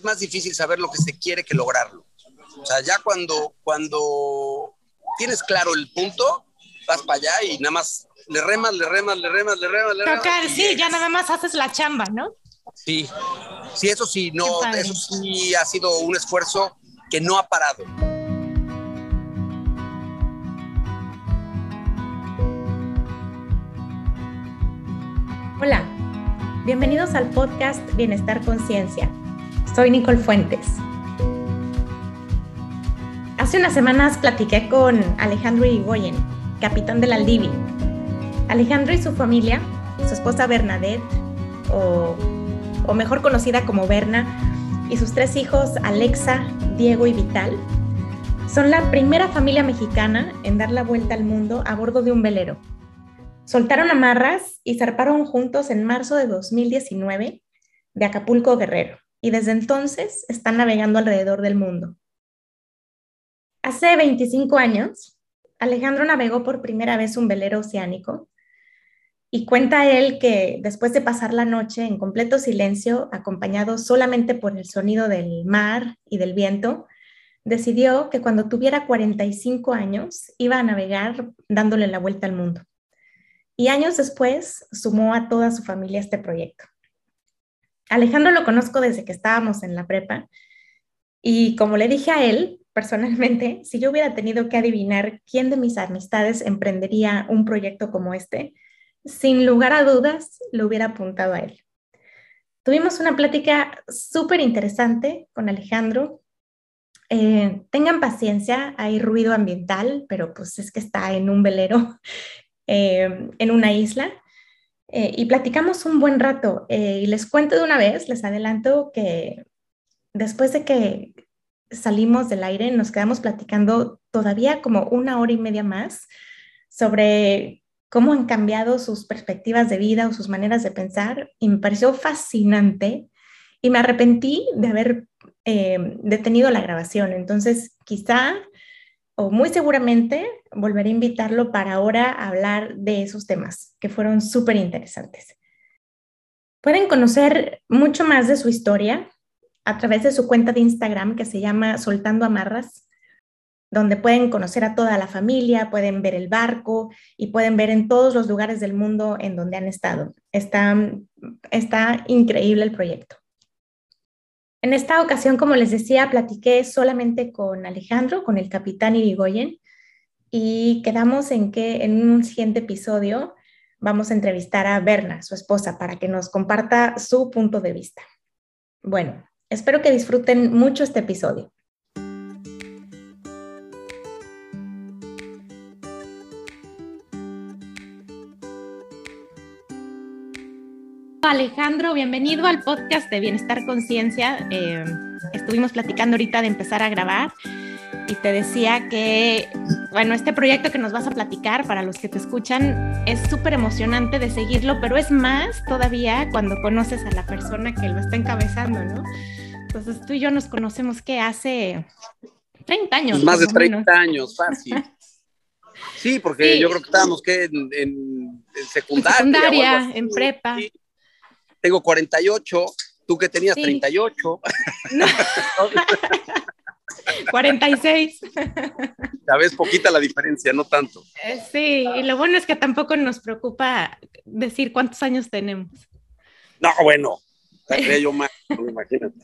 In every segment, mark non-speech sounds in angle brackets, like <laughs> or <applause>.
es más difícil saber lo que se quiere que lograrlo. O sea, ya cuando, cuando tienes claro el punto, vas para allá y nada más le remas, le remas, le remas, le remas, le remas. sí, ya nada más haces la chamba, ¿no? Sí, sí, eso sí, no, eso sí ha sido un esfuerzo que no ha parado. Hola, bienvenidos al podcast Bienestar Conciencia. Soy Nicole Fuentes. Hace unas semanas platiqué con Alejandro Irigoyen, capitán del Aldivi. Alejandro y su familia, su esposa Bernadette, o, o mejor conocida como Berna, y sus tres hijos, Alexa, Diego y Vital, son la primera familia mexicana en dar la vuelta al mundo a bordo de un velero. Soltaron amarras y zarparon juntos en marzo de 2019 de Acapulco Guerrero y desde entonces están navegando alrededor del mundo. Hace 25 años, Alejandro navegó por primera vez un velero oceánico y cuenta él que después de pasar la noche en completo silencio, acompañado solamente por el sonido del mar y del viento, decidió que cuando tuviera 45 años iba a navegar dándole la vuelta al mundo. Y años después sumó a toda su familia este proyecto. Alejandro lo conozco desde que estábamos en la prepa y como le dije a él, personalmente, <laughs> si yo hubiera tenido que adivinar quién de mis amistades emprendería un proyecto como este, sin lugar a dudas, lo hubiera apuntado a él. Tuvimos una plática súper interesante con Alejandro. Eh, tengan paciencia, hay ruido ambiental, pero pues es que está en un velero, <laughs> eh, en una isla. Eh, y platicamos un buen rato. y les cuento de una vez, les adelanto que después de que salimos del aire, nos quedamos platicando todavía como una hora y media más sobre cómo han cambiado sus perspectivas de vida o sus maneras de pensar y me pareció fascinante y me arrepentí de haber eh, detenido la grabación. Entonces, quizá o muy seguramente volveré a invitarlo para ahora hablar de esos temas que fueron súper interesantes. Pueden conocer mucho más de su historia a través de su cuenta de Instagram que se llama Soltando Amarras donde pueden conocer a toda la familia, pueden ver el barco y pueden ver en todos los lugares del mundo en donde han estado. Está, está increíble el proyecto. En esta ocasión, como les decía, platiqué solamente con Alejandro, con el capitán Irigoyen, y quedamos en que en un siguiente episodio vamos a entrevistar a Berna, su esposa, para que nos comparta su punto de vista. Bueno, espero que disfruten mucho este episodio. Alejandro, bienvenido al podcast de Bienestar Conciencia. Eh, estuvimos platicando ahorita de empezar a grabar y te decía que, bueno, este proyecto que nos vas a platicar para los que te escuchan es súper emocionante de seguirlo, pero es más todavía cuando conoces a la persona que lo está encabezando, ¿no? Entonces tú y yo nos conocemos que hace 30 años. Más de 30 años, fácil. <laughs> Sí, porque yo creo que estábamos que en, secundaria. En secundaria, en prepa tengo 48, tú que tenías 38. 46. Sabes, poquita la diferencia, no tanto. Eh, sí, y lo bueno es que tampoco nos preocupa decir cuántos años tenemos. No, bueno, yo más, imagínate.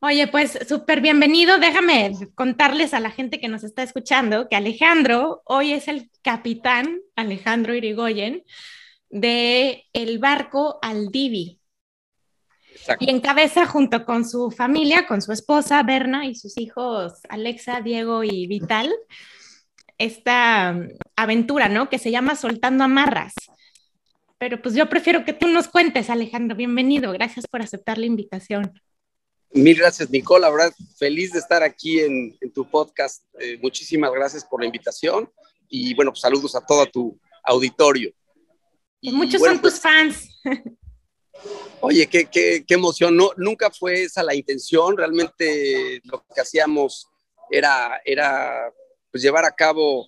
Oye, pues súper bienvenido. Déjame contarles a la gente que nos está escuchando que Alejandro hoy es el capitán Alejandro Irigoyen de el barco Aldivi. Y encabeza junto con su familia, con su esposa Berna y sus hijos Alexa, Diego y Vital, esta um, aventura, ¿no? Que se llama Soltando Amarras. Pero pues yo prefiero que tú nos cuentes, Alejandro. Bienvenido. Gracias por aceptar la invitación. Mil gracias, Nicole. La verdad, feliz de estar aquí en, tu podcast. Eh, muchísimas gracias por la invitación y bueno, pues saludos a todo tu auditorio. Muchos son tus pues, fans. <laughs> Oye, qué, qué, qué emoción. No, nunca fue esa la intención. Realmente lo que hacíamos era, era pues, llevar a cabo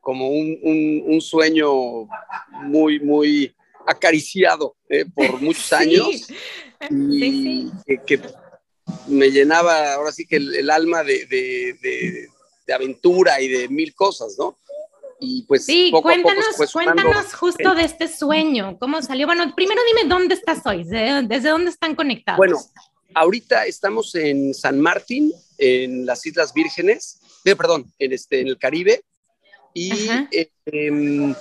como un, un, sueño muy, muy acariciado eh, por <laughs> muchos años. <laughs> Y Que, me llenaba ahora sí que el, alma de, de, aventura y de mil cosas, ¿no? Y pues sí, cuéntanos, cuéntanos justo de este sueño, cómo salió. Bueno, primero dime dónde estás hoy, desde dónde están conectados. Bueno, ahorita estamos en San Martín, en las Islas Vírgenes, eh, perdón, en, este, en el Caribe, y eh, em,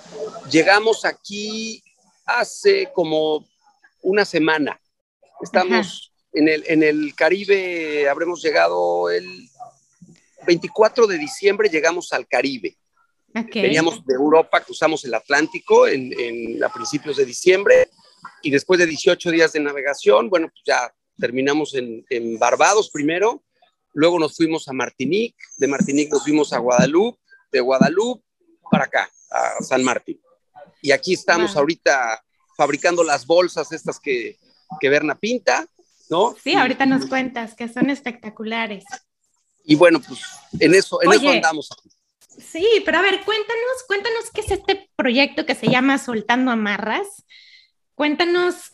llegamos aquí hace como una semana. Estamos en el, en el Caribe, habremos llegado el 24 de diciembre, llegamos al Caribe. Veníamos de Europa, cruzamos el Atlántico en, a principios de diciembre y después de 18 días de navegación, bueno, pues ya terminamos en, en Barbados primero, luego nos fuimos a Martinique, de Martinique nos fuimos a Guadalupe, de Guadalupe para acá, a San Martín. Y aquí estamos ahorita fabricando las bolsas estas que, que Berna pinta, ¿no? Sí, ahorita nos cuentas que son espectaculares. Y bueno, pues en eso, en eso andamos. Sí, pero a ver, cuéntanos, cuéntanos qué es este proyecto que se llama Soltando Amarras. Cuéntanos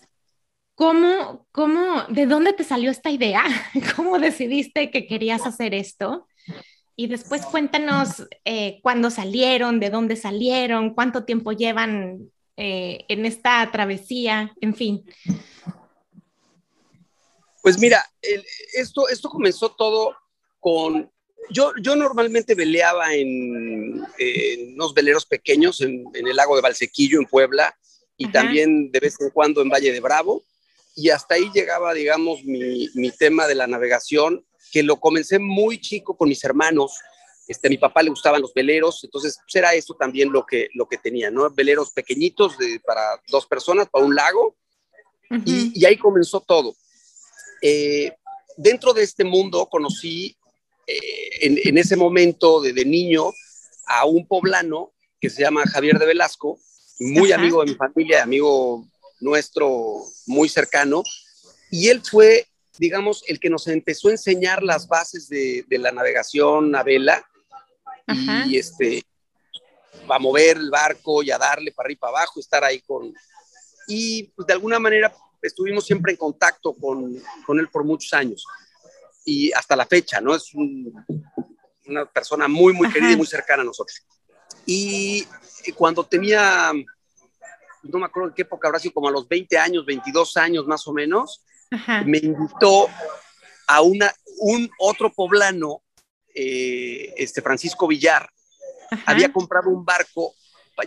cómo, cómo, de dónde te salió esta idea, <laughs> cómo decidiste que querías hacer esto. Y después cuéntanos eh, cuándo salieron, de dónde salieron, cuánto tiempo llevan eh, en esta travesía, en fin. Pues mira, esto, esto comenzó todo con... Yo, yo normalmente veleaba en, unos veleros pequeños en, el lago de Valsequillo, en Puebla, y también de vez en cuando en Valle de Bravo, y hasta ahí llegaba, digamos, mi, mi tema de la navegación que lo comencé muy chico con mis hermanos. Este, a mi papá le gustaban los veleros, entonces pues, era eso también lo que, lo que tenía, ¿no? Veleros pequeñitos de, para dos personas, para un lago, y, ahí comenzó todo. Eh, dentro de este mundo conocí eh, en, ese momento de, niño a un poblano que se llama Javier de Velasco, muy amigo de mi familia, amigo nuestro muy cercano, y él fue digamos, el que nos empezó a enseñar las bases de, la navegación a vela y este, a mover el barco y a darle para arriba y para abajo, estar ahí con... Y pues, de alguna manera estuvimos siempre en contacto con, con, él por muchos años y hasta la fecha, ¿no? Es una persona muy, muy querida y muy cercana a nosotros. Y cuando tenía, no me acuerdo en qué época, habrá sido como a los 20 años, 22 años más o menos, me invitó a una, un otro poblano, eh, este Francisco Villar, había comprado un barco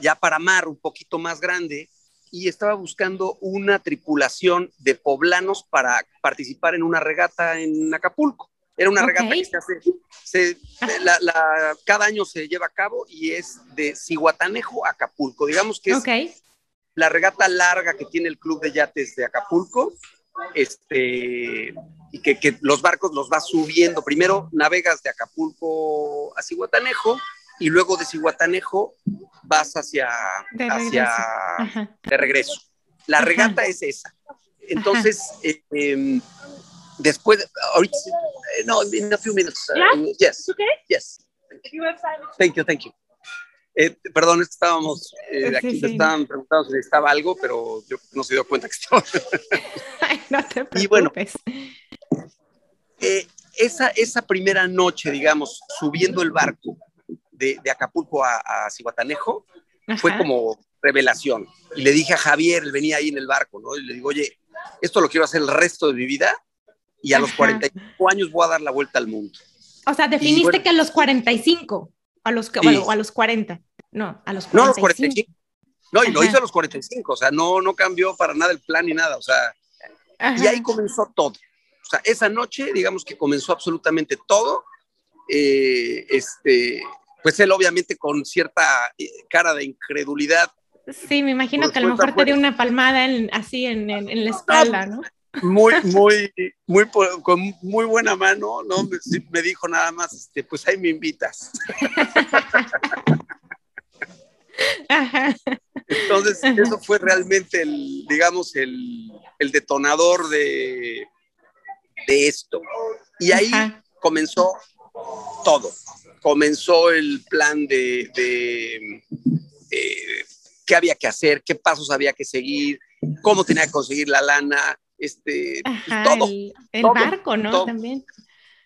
ya para mar, un poquito más grande, y estaba buscando una tripulación de poblanos para participar en una regata en Acapulco. Era una regata que se cada año se lleva a cabo y es de Cihuatanejo a Acapulco. Digamos que es la regata larga que tiene el Club de Yates de Acapulco este, y que, los barcos los vas subiendo. Primero navegas de Acapulco a Cihuatanejo y luego de Cihuatanejo vas hacia de hacia regreso. De regreso. La regata es esa. Entonces, eh, em, después, ahorita, eh, no, in a few minutes. Uh, yes. Okay. Yes. Thank you, thank you. Eh, perdón, estábamos, eh, aquí te estaban preguntando si necesitaba algo, pero yo no se dio cuenta que estaba. <laughs> no te preocupes. Y bueno, eh, esa, esa primera noche, digamos, subiendo el barco de, de Acapulco a, a Cihuatanejo, fue como revelación. Y le dije a Javier, él venía ahí en el barco, ¿no? Y le digo, oye, esto lo quiero hacer el resto de mi vida y a los 45 años voy a dar la vuelta al mundo. O sea, definiste que a los 45. A los, bueno, a los 40. No, a los 45. No, a los 45. No, y lo hizo a los 45, o sea, no, no cambió para nada el plan ni nada, o sea, y ahí comenzó todo. O sea, esa noche, digamos que comenzó absolutamente todo. Eh, este, pues él obviamente con cierta eh, cara de incredulidad. Sí, me imagino que a lo mejor te dio una palmada así en, en, la espalda, ¿no? muy, <laughs> muy, muy, con muy buena mano, ¿no? Me, dijo nada más, este, pues ahí me invitas. <laughs> Entonces, eso fue realmente el, digamos, el, el detonador de, de, esto. Y ahí comenzó todo. Comenzó el plan de, de eh, qué había que hacer, qué pasos había que seguir, cómo tenía que conseguir la lana, este, pues, todo. El, barco, ¿no? También.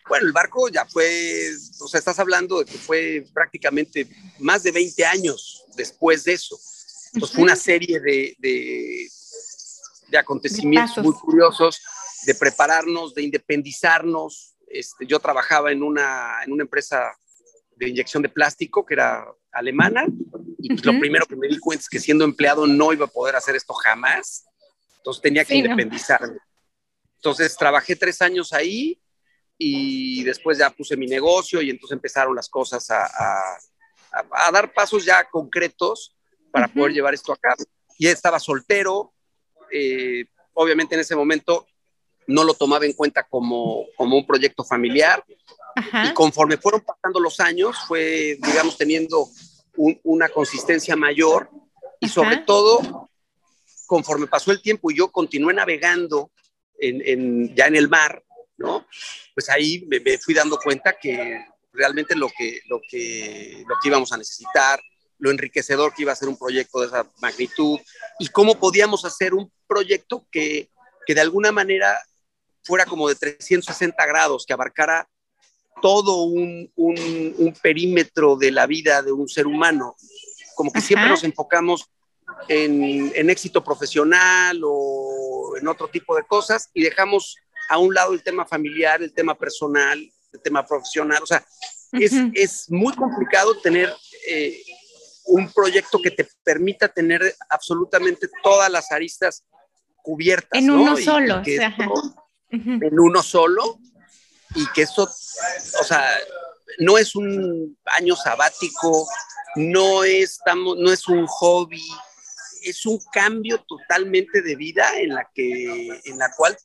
Bueno, el barco ya fue, o sea, estás hablando de que fue prácticamente más de 20 años después de eso. Entonces fue una serie de, de, acontecimientos muy curiosos, de prepararnos, de independizarnos. Este, yo trabajaba en una, en una empresa de inyección de plástico que era alemana y pues, lo primero que me di cuenta es que siendo empleado no iba a poder hacer esto jamás. Entonces tenía que independizarme. Entonces trabajé tres años ahí y después ya puse mi negocio y entonces empezaron las cosas a, a, dar pasos ya concretos para poder llevar esto a cabo. Y estaba soltero, eh, obviamente en ese momento no lo tomaba en cuenta como, como un proyecto familiar. Y conforme fueron pasando los años fue, digamos, teniendo una consistencia mayor. Y sobre todo conforme pasó el tiempo y yo continué navegando en, en, ya en el mar, ¿no? Pues ahí me, fui dando cuenta que realmente lo que, lo, que, lo que íbamos a necesitar, lo enriquecedor que iba a ser un proyecto de esa magnitud y cómo podíamos hacer un proyecto que, que de alguna manera fuera como de 360 grados, que abarcara todo un, un, un perímetro de la vida de un ser humano. Como que siempre nos enfocamos en, en, éxito profesional o en otro tipo de cosas y dejamos a un lado el tema familiar, el tema personal, el tema profesional. O sea, es, es, muy complicado tener eh, un proyecto que te permita tener absolutamente todas las aristas cubiertas. En uno solo. En uno solo y que eso, o sea, no es un año sabático, no es, no es un hobby, es un cambio totalmente de vida en la que, en la cual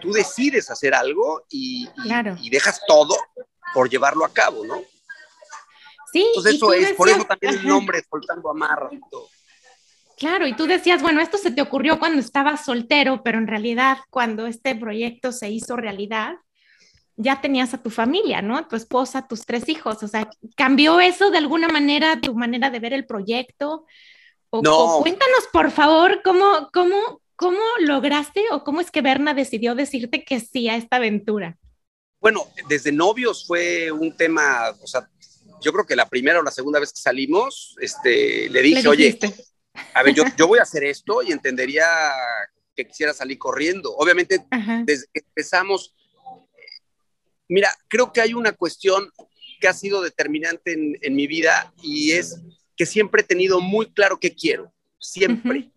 tú decides hacer algo y, y, dejas todo por llevarlo a cabo, ¿no? Sí. Entonces eso es, por eso también el nombre, soltando amarra y todo. Claro, y tú decías, bueno, esto se te ocurrió cuando estabas soltero, pero en realidad cuando este proyecto se hizo realidad, ya tenías a tu familia, ¿no? Tu esposa, tus tres hijos. O sea, ¿cambió eso de alguna manera tu manera de ver el proyecto? O, no. cuéntanos, por favor, cómo, cómo, ¿Cómo lograste o cómo es que Berna decidió decirte que sí a esta aventura? Bueno, desde novios fue un tema, o sea, yo creo que la primera o la segunda vez que salimos, este, le dije, oye, a ver, yo, yo, voy a hacer esto y entendería que quisiera salir corriendo. Obviamente, desde que empezamos, mira, creo que hay una cuestión que ha sido determinante en, en mi vida y es que siempre he tenido muy claro qué quiero, siempre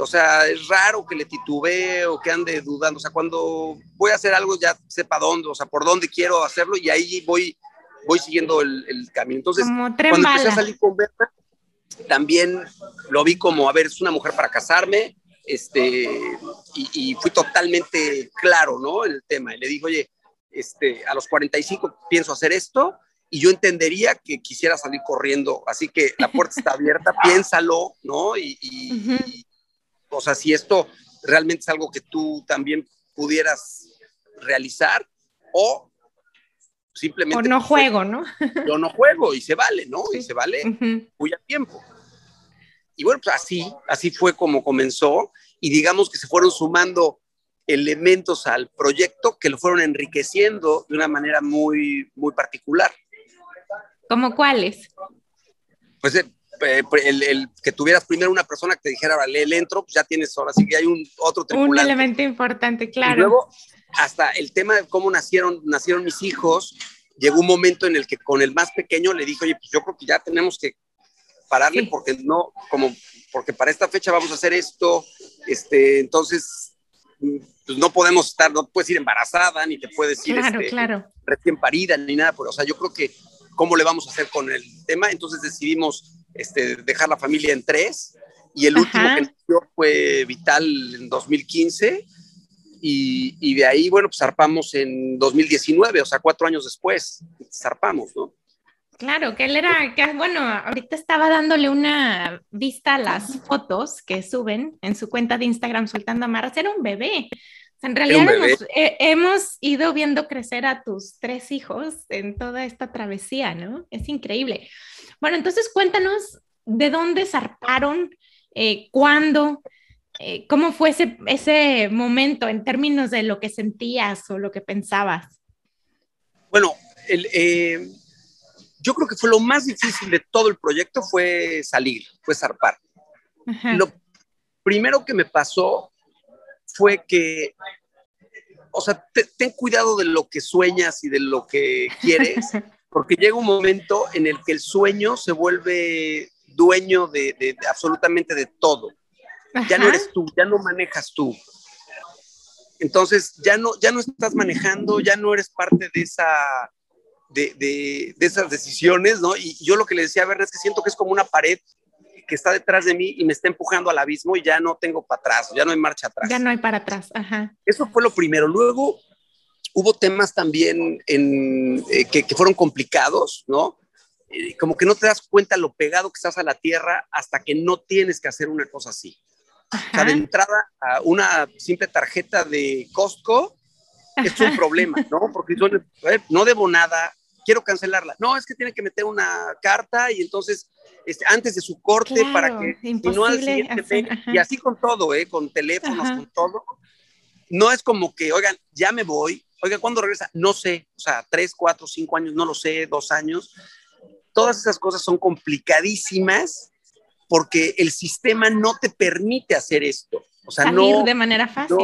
o sea, es raro que le titubee o que ande dudando. O sea, cuando voy a hacer algo ya sepa dónde, o sea, por dónde quiero hacerlo y ahí voy, voy siguiendo el, camino. Entonces, cuando empecé a salir con Berta, también lo vi como, a ver, es una mujer para casarme, este, y, fui totalmente claro, ¿no? El tema. Y le digo, oye, este, a los 45 pienso hacer esto y yo entendería que quisiera salir corriendo. Así que la puerta está abierta, <laughs> piénsalo, ¿no? y o sea, si esto realmente es algo que tú también pudieras realizar o simplemente... O no pues, juego, ¿no? Yo no juego y se vale, ¿no? Y se vale muy a tiempo. Y bueno, pues así, así fue como comenzó y digamos que se fueron sumando elementos al proyecto que lo fueron enriqueciendo de una manera muy, muy particular. ¿Cómo cuáles? Pues eh, eh, el, que tuvieras primero una persona que te dijera, vale, el entro, pues ya tienes ahora sí que hay un otro tripulante. Un elemento importante, claro. Y luego, hasta el tema de cómo nacieron, nacieron mis hijos, llegó un momento en el que con el más pequeño le dije, oye, pues yo creo que ya tenemos que pararle porque no, como, porque para esta fecha vamos a hacer esto, este, entonces, pues no podemos estar, no puedes ir embarazada, ni te puedes ir claro, este, claro. recién parida, ni nada, o sea, yo creo que cómo le vamos a hacer con el tema, entonces decidimos este, dejar la familia en tres y el último que nació fue Vital en 2015 y, y, de ahí, bueno, pues zarpamos en 2019, o sea, cuatro años después, zarpamos, ¿no? Claro, que él era, que, bueno, ahorita estaba dándole una vista a las fotos que suben en su cuenta de Instagram soltando amarras, era un bebé. en realidad hemos, eh, hemos, ido viendo crecer a tus tres hijos en toda esta travesía, ¿no? Es increíble. Bueno, entonces cuéntanos de dónde zarparon, eh, cuándo eh, ¿cómo fue ese, ese momento en términos de lo que sentías o lo que pensabas? Bueno, el, eh, yo creo que fue lo más difícil de todo el proyecto fue salir, fue zarpar. Lo primero que me pasó fue que, o sea, ten cuidado de lo que sueñas y de lo que <laughs> quieres, porque llega un momento en el que el sueño se vuelve dueño de, absolutamente de todo. Ya no eres tú, ya no manejas tú. Entonces, ya no, ya no estás manejando, ya no eres parte de esa, de, de, esas decisiones, ¿no? Y yo lo que le decía a ver es que siento que es como una pared que está detrás de mí y me está empujando al abismo y ya no tengo para atrás, ya no hay marcha atrás. Ya no hay para atrás, ajá. Eso fue lo primero. Luego hubo temas también en, eh, que, fueron complicados, ¿no? Eh, como que no te das cuenta lo pegado que estás a la tierra hasta que no tienes que hacer una cosa así. O sea, de entrada a una simple tarjeta de Costco es un problema, ¿no? Porque no debo nada, quiero cancelarla. No, es que tiene que meter una carta y entonces este, antes de su corte para que y no al siguiente y así con todo, ¿eh? con teléfonos, con todo. No es como que, oigan, ya me voy, oiga, ¿cuándo regresa? No sé, o sea, tres, cuatro, cinco años, no lo sé, dos años. Todas esas cosas son complicadísimas porque el sistema no te permite hacer esto. O sea, Salir no, de manera fácil.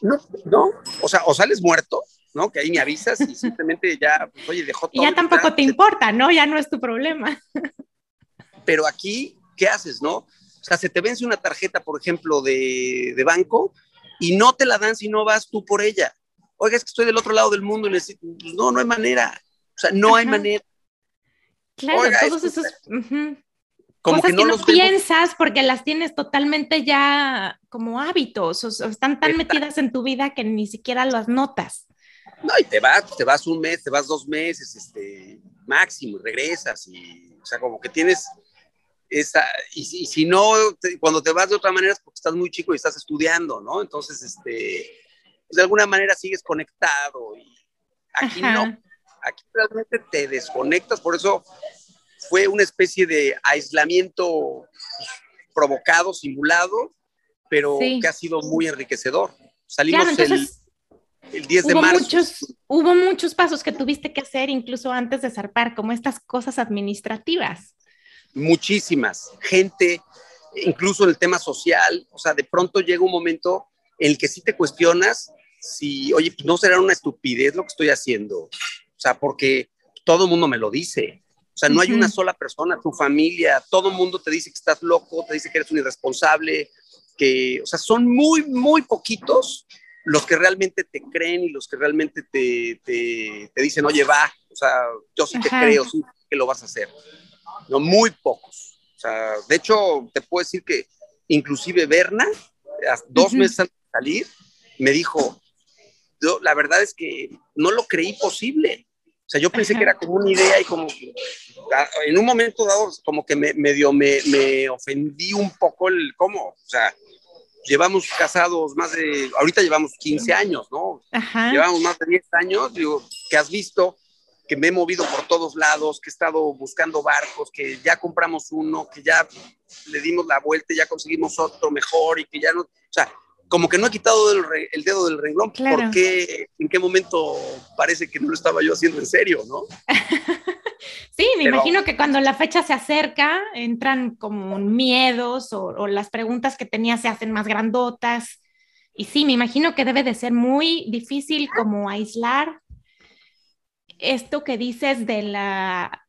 No, no, o sea, o sales muerto, ¿no? Que ahí me avisas y simplemente ya, pues, oye, dejó todo. Y ya tampoco te importa, ¿no? Ya no es tu problema. <laughs> Pero aquí, ¿qué haces, no? O sea, se te vence una tarjeta, por ejemplo, de, de banco y no te la dan si no vas tú por ella. Oiga, es que estoy del otro lado del mundo y necesito. Pues no, no hay manera. O sea, no hay manera. Claro, todos esos. Como cosas que no, piensas porque las tienes totalmente ya como hábitos o, están tan metidas en tu vida que ni siquiera las notas. No, y te vas, te vas un mes, te vas dos meses, este, máximo, y regresas y, o sea, como que tienes esa, y, si no, cuando te vas de otra manera es porque estás muy chico y estás estudiando, ¿no? Entonces, este, pues de alguna manera sigues conectado y aquí no, aquí realmente te desconectas, por eso fue una especie de aislamiento pues, provocado, simulado, pero que ha sido muy enriquecedor. Salimos el el 10 de marzo. Muchos, hubo muchos pasos que tuviste que hacer incluso antes de zarpar, como estas cosas administrativas. Muchísimas. Gente, incluso en el tema social, o sea, de pronto llega un momento en el que sí te cuestionas si, oye, pues, no será una estupidez lo que estoy haciendo. O sea, porque todo el mundo me lo dice. O sea, no hay una sola persona, tu familia, todo el mundo te dice que estás loco, te dice que eres un irresponsable, que, o sea, son muy, muy poquitos los que realmente te creen y los que realmente te, te, dicen, oye, va, o sea, yo sí te creo, sí que lo vas a hacer. No, muy pocos. O sea, de hecho, te puedo decir que inclusive Berna, dos meses antes de salir, me dijo, yo, la verdad es que no lo creí posible. O sea, yo pensé que era como una idea y como en un momento dado como que me medio me, me ofendí un poco el cómo, o sea, llevamos casados más de, ahorita llevamos 15 años, ¿no? Llevamos más de 10 años, digo, que has visto que me he movido por todos lados, que he estado buscando barcos, que ya compramos uno, que ya le dimos la vuelta y ya conseguimos otro mejor y que ya no, o sea, como que no he quitado el, el dedo del renglón, ¿por qué, en qué momento parece que no lo estaba yo haciendo en serio, no? <laughs> Sí, me imagino que cuando la fecha se acerca, entran como miedos o, las preguntas que tenía se hacen más grandotas. Y sí, me imagino que debe de ser muy difícil como aislar esto que dices de, la,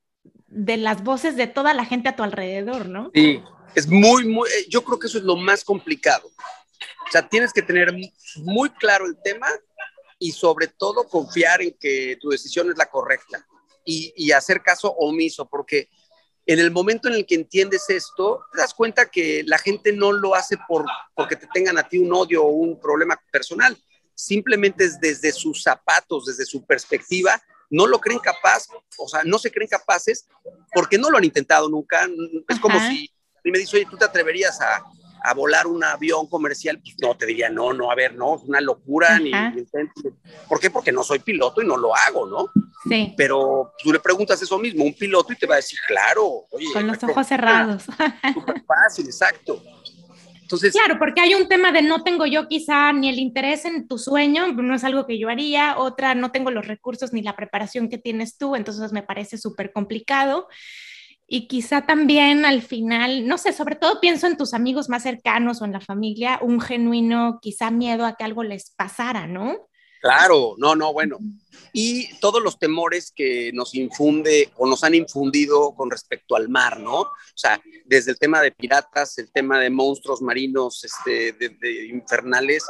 de las voces de toda la gente a tu alrededor, ¿no? Sí, es muy, muy, eh, yo creo que eso es lo más complicado. O sea, tienes que tener muy claro el tema y sobre todo confiar en que tu decisión es la correcta y, hacer caso omiso, porque en el momento en el que entiendes esto, te das cuenta que la gente no lo hace por, porque te tengan a ti un odio o un problema personal, simplemente es desde sus zapatos, desde su perspectiva, no lo creen capaz, o sea, no se creen capaces porque no lo han intentado nunca. Es como si me dice, oye, ¿tú te atreverías a, a volar un avión comercial, pues no, te diría, no, no, a ver, no, es una locura, ni, ¿Por qué? Porque no soy piloto y no lo hago, ¿no? Sí. Pero tú le preguntas eso mismo a un piloto y te va a decir, claro, oye. Con los ojos cerrados. Súper fácil, exacto. Entonces, claro, porque hay un tema de no tengo yo quizá ni el interés en tu sueño, no es algo que yo haría, otra no tengo los recursos ni la preparación que tienes tú, entonces me parece súper complicado. Y quizá también al final, no sé, sobre todo pienso en tus amigos más cercanos o en la familia, un genuino quizá miedo a que algo les pasara, ¿no? Claro, no, no, bueno. Y todos los temores que nos infunde o nos han infundido con respecto al mar, ¿no? O sea, desde el tema de piratas, el tema de monstruos marinos, este, de, infernales,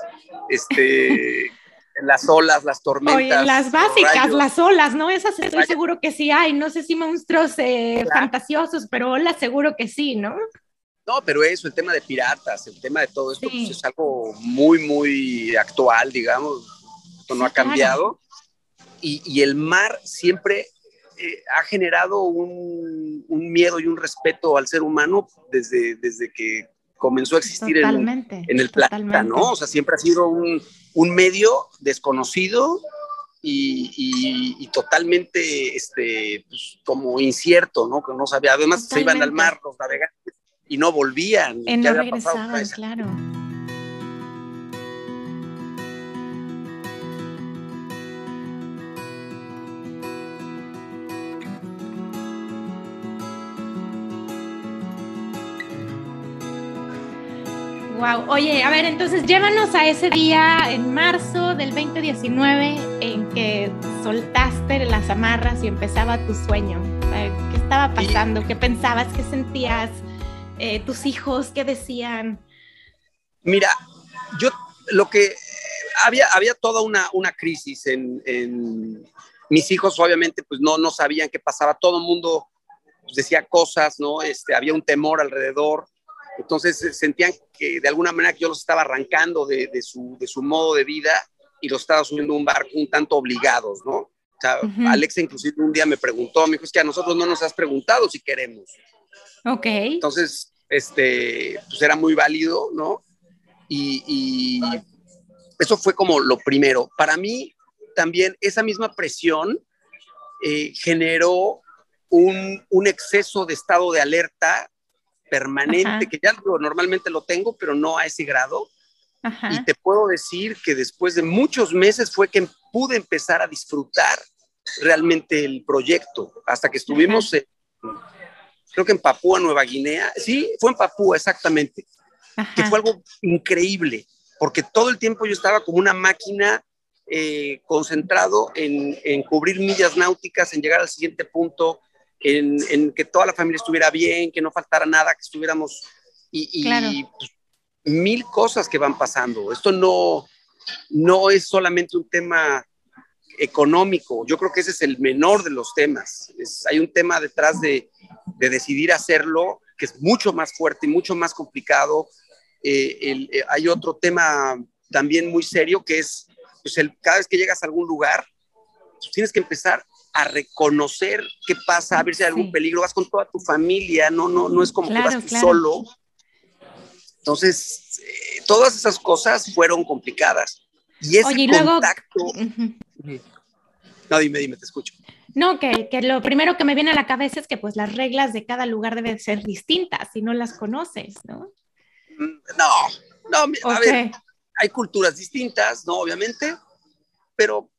este, <laughs> las olas, las tormentas. Oye, las básicas, las olas, ¿no? Esas estoy seguro que sí hay. No sé si monstruos eh, fantasiosos, pero olas seguro que sí, ¿no? No, pero eso, el tema de piratas, el tema de todo esto, pues, es algo muy, muy actual, digamos no ha cambiado. Y, el mar siempre eh, ha generado un, miedo y un respeto al ser humano desde, desde que comenzó a existir en, en, el planeta, ¿no? O sea, siempre ha sido un, medio desconocido y, totalmente este, pues, como incierto, ¿no? Que no sabía. Además, se iban al mar los navegantes y no volvían. Y no regresaban, claro. Wow. Oye, a ver, entonces llévanos a ese día en marzo del 2019 en que soltaste las amarras y empezaba tu sueño. ¿Qué estaba pasando? ¿Qué pensabas? ¿Qué sentías? Eh, ¿Tus hijos qué decían? Mira, yo lo que había, había toda una, una crisis en, mis hijos, obviamente, pues no, no sabían qué pasaba. Todo el mundo pues, decía cosas, ¿no? Este, había un temor alrededor. Entonces eh, sentían que de alguna manera que yo los estaba arrancando de, su, de su modo de vida y los estaba subiendo a un barco un tanto obligados, ¿no? O sea, Alexa inclusive un día me preguntó, me dijo, es que a nosotros no nos has preguntado si queremos. Ok. Entonces, este, pues era muy válido, ¿no? Y, eso fue como lo primero. Para mí, también esa misma presión eh, generó un, un, exceso de estado de alerta permanente, que ya normalmente lo tengo, pero no a ese grado. Y te puedo decir que después de muchos meses fue que pude empezar a disfrutar realmente el proyecto, hasta que estuvimos, creo que en Papúa, Nueva Guinea, sí, fue en Papúa exactamente, que fue algo increíble, porque todo el tiempo yo estaba como una máquina eh, concentrado en, en, cubrir millas náuticas, en llegar al siguiente punto, en, que toda la familia estuviera bien, que no faltara nada, que estuviéramos y, pues, mil cosas que van pasando. Esto no, no es solamente un tema económico, yo creo que ese es el menor de los temas. hay un tema detrás de, de, decidir hacerlo que es mucho más fuerte y mucho más complicado. Eh, eh, hay otro tema también muy serio que es, pues el, cada vez que llegas a algún lugar, pues, tienes que empezar a reconocer qué pasa, a ver si hay algún peligro, vas con toda tu familia, no, no, no es como que vas solo. Entonces, eh, todas esas cosas fueron complicadas. Y ese contacto... No, dime, dime, te escucho. No, que, que, lo primero que me viene a la cabeza es que pues las reglas de cada lugar deben ser distintas si no las conoces, ¿no? Mm, no, no, a ver, hay culturas distintas, ¿no? Obviamente, pero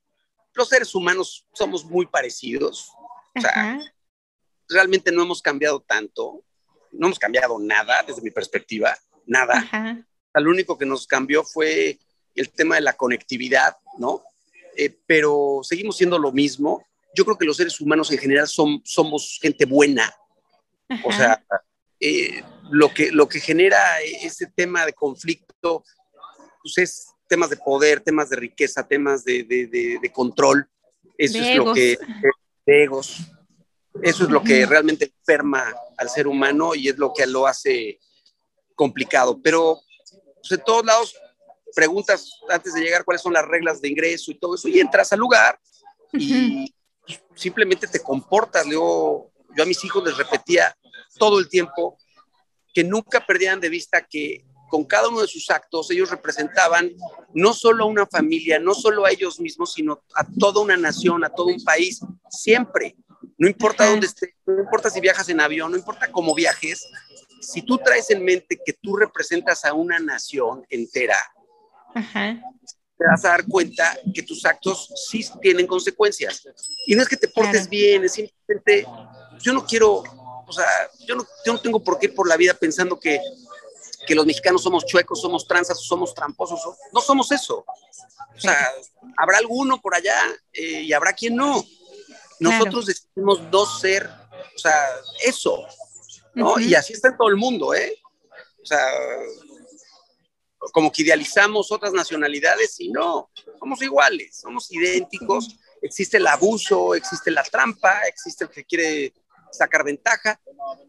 los seres humanos somos muy parecidos. O sea, realmente no hemos cambiado tanto, no hemos cambiado nada desde mi perspectiva, nada. lo único que nos cambió fue el tema de la conectividad, ¿no? Eh, pero seguimos siendo lo mismo. Yo creo que los seres humanos en general son, somos gente buena. O sea, eh, lo, que, lo que genera ese tema de conflicto pues es temas de poder, temas de riqueza, temas de, de, control. Eso es lo que... De egos. Eso es lo que realmente enferma al ser humano y es lo que lo hace complicado. Pero pues, en todos lados preguntas antes de llegar cuáles son las reglas de ingreso y todo eso y entras al lugar y simplemente te comportas. Yo, yo a mis hijos les repetía todo el tiempo que nunca perdieran de vista que con cada uno de sus actos, ellos representaban no solo a una familia, no solo a ellos mismos, sino a toda una nación, a todo un país, siempre. No importa dónde estés, no importa si viajas en avión, no importa cómo viajes, si tú traes en mente que tú representas a una nación entera, te vas a dar cuenta que tus actos sí tienen consecuencias. Y no es que te portes bien, es simplemente, yo no quiero, o sea, yo no, yo no tengo por qué ir por la vida pensando que, que los mexicanos somos chuecos, somos tranzas, somos tramposos. No somos eso. O sea, habrá alguno por allá eh, y habrá quien no. Nosotros decidimos no ser, o sea, eso, ¿no? Y así está en todo el mundo, ¿eh? O sea, como que idealizamos otras nacionalidades y no, somos iguales, somos idénticos, existe el abuso, existe la trampa, existe el que quiere sacar ventaja,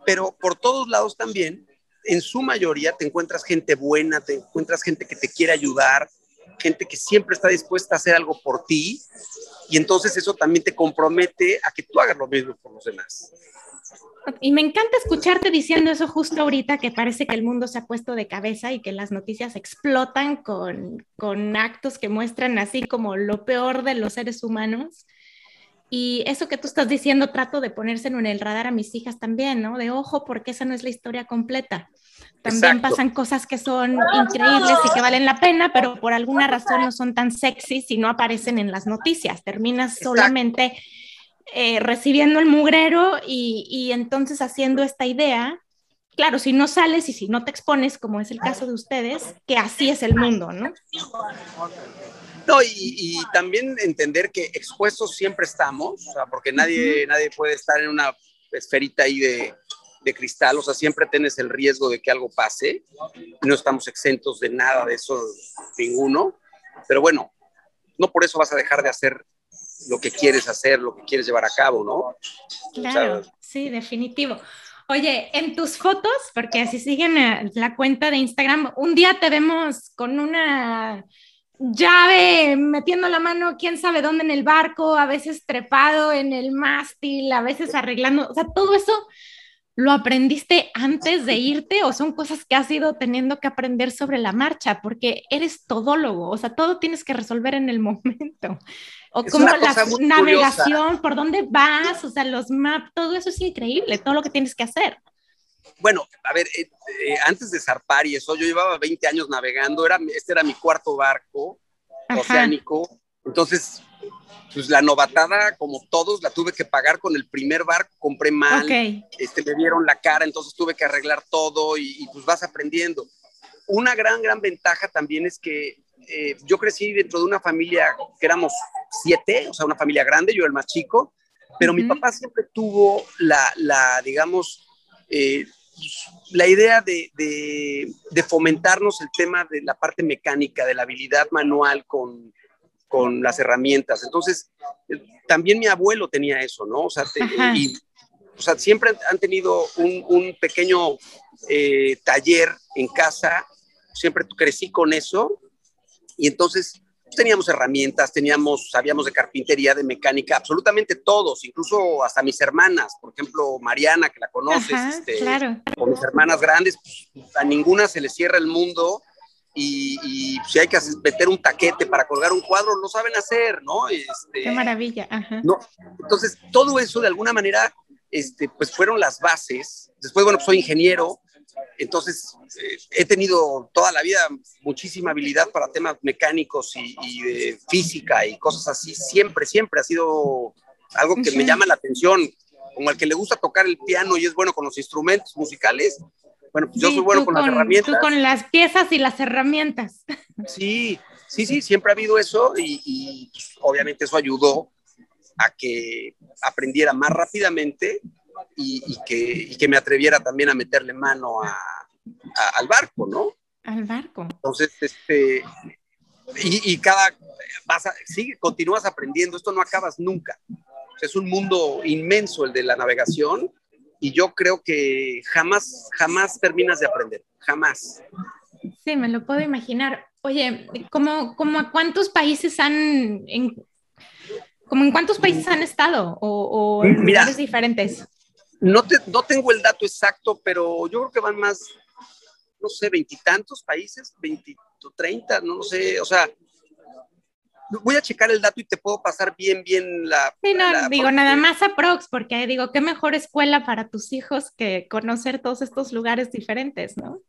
pero por todos lados también, en su mayoría te encuentras gente buena, te encuentras gente que te quiere ayudar, gente que siempre está dispuesta a hacer algo por ti, y entonces eso también te compromete a que tú hagas lo mismo por los demás. Y me encanta escucharte diciendo eso justo ahorita, que parece que el mundo se ha puesto de cabeza y que las noticias explotan con, con actos que muestran así como lo peor de los seres humanos. Y eso que tú estás diciendo, trato de ponérselo en el radar a mis hijas también, ¿no? De ojo, porque esa no es la historia completa. También pasan cosas que son increíbles y que valen la pena, pero por alguna razón no son tan sexy y no aparecen en las noticias. Terminas solamente eh, recibiendo el mugrero y, y entonces haciendo esta idea claro, si no sales y si no te expones, como es el caso de ustedes, que así es el mundo, ¿no? No, y, también entender que expuestos siempre estamos, o sea, porque nadie, nadie puede estar en una esferita ahí de, de, cristal, o sea, siempre tienes el riesgo de que algo pase, no estamos exentos de nada de eso, ninguno, pero bueno, no por eso vas a dejar de hacer lo que quieres hacer, lo que quieres llevar a cabo, ¿no? Claro, sí, definitivo. Oye, en tus fotos, porque así siguen eh, la cuenta de Instagram, un día te vemos con una llave metiendo la mano quién sabe dónde en el barco, a veces trepado en el mástil, a veces arreglando, o sea, todo eso ¿Lo aprendiste antes de irte o son cosas que has ido teniendo que aprender sobre la marcha? Porque eres todólogo, o sea, todo tienes que resolver en el <laughs> momento. O como la navegación, por dónde vas, o sea, los maps, todo eso es increíble, todo lo que tienes que hacer. Bueno, a ver, eh, eh, antes de zarpar y eso, yo llevaba 20 años navegando, era, este era mi cuarto barco oceánico, entonces pues la novatada, como todos, la tuve que pagar con el primer barco, compré mal, este, me dieron la cara, entonces tuve que arreglar todo y, pues vas aprendiendo. Una gran, gran ventaja también es que eh, yo crecí dentro de una familia que éramos siete, o sea, una familia grande, yo el más chico, pero mi papá siempre tuvo la, la digamos, eh, la idea de, de, de, fomentarnos el tema de la parte mecánica, de la habilidad manual con, con las herramientas. Entonces, también mi abuelo tenía eso, ¿no? O sea, y, o sea siempre han tenido un, un pequeño eh, taller en casa, siempre crecí con eso, y entonces teníamos herramientas, teníamos, sabíamos de carpintería, de mecánica, absolutamente todos, incluso hasta mis hermanas, por ejemplo, Mariana, que la conoces, este, o mis hermanas grandes, pues, a ninguna se le cierra el mundo y, si hay que meter un taquete para colgar un cuadro, lo saben hacer, ¿no? Este, Qué maravilla. Ajá. ¿no? Entonces, todo eso de alguna manera, este, pues fueron las bases. Después, bueno, pues soy ingeniero, entonces eh, he tenido toda la vida muchísima habilidad para temas mecánicos y, de física y cosas así. Siempre, siempre ha sido algo que me llama la atención. Como al que le gusta tocar el piano y es bueno con los instrumentos musicales, bueno, pues yo soy bueno con, las herramientas. Tú con las piezas y las herramientas. Sí, sí, sí, siempre ha habido eso y, pues, obviamente eso ayudó a que aprendiera más rápidamente y, que, que, me atreviera también a meterle mano al barco, ¿no? Al barco. Entonces, este, y, cada, vas a, sigue, continúas aprendiendo, esto no acabas nunca. Es un mundo inmenso el de la navegación y yo creo que jamás, jamás terminas de aprender, jamás. Sí, me lo puedo imaginar. Oye, ¿cómo, cómo a cuántos países han, en, como en cuántos países han estado o, en lugares diferentes? No, te, no tengo el dato exacto, pero yo creo que van más, no sé, veintitantos países, veinti, treinta, no sé, o sea, voy a checar el dato y te puedo pasar bien, bien la... Sí, no, digo, nada más a Prox, porque digo, qué mejor escuela para tus hijos que conocer todos estos lugares diferentes, ¿no?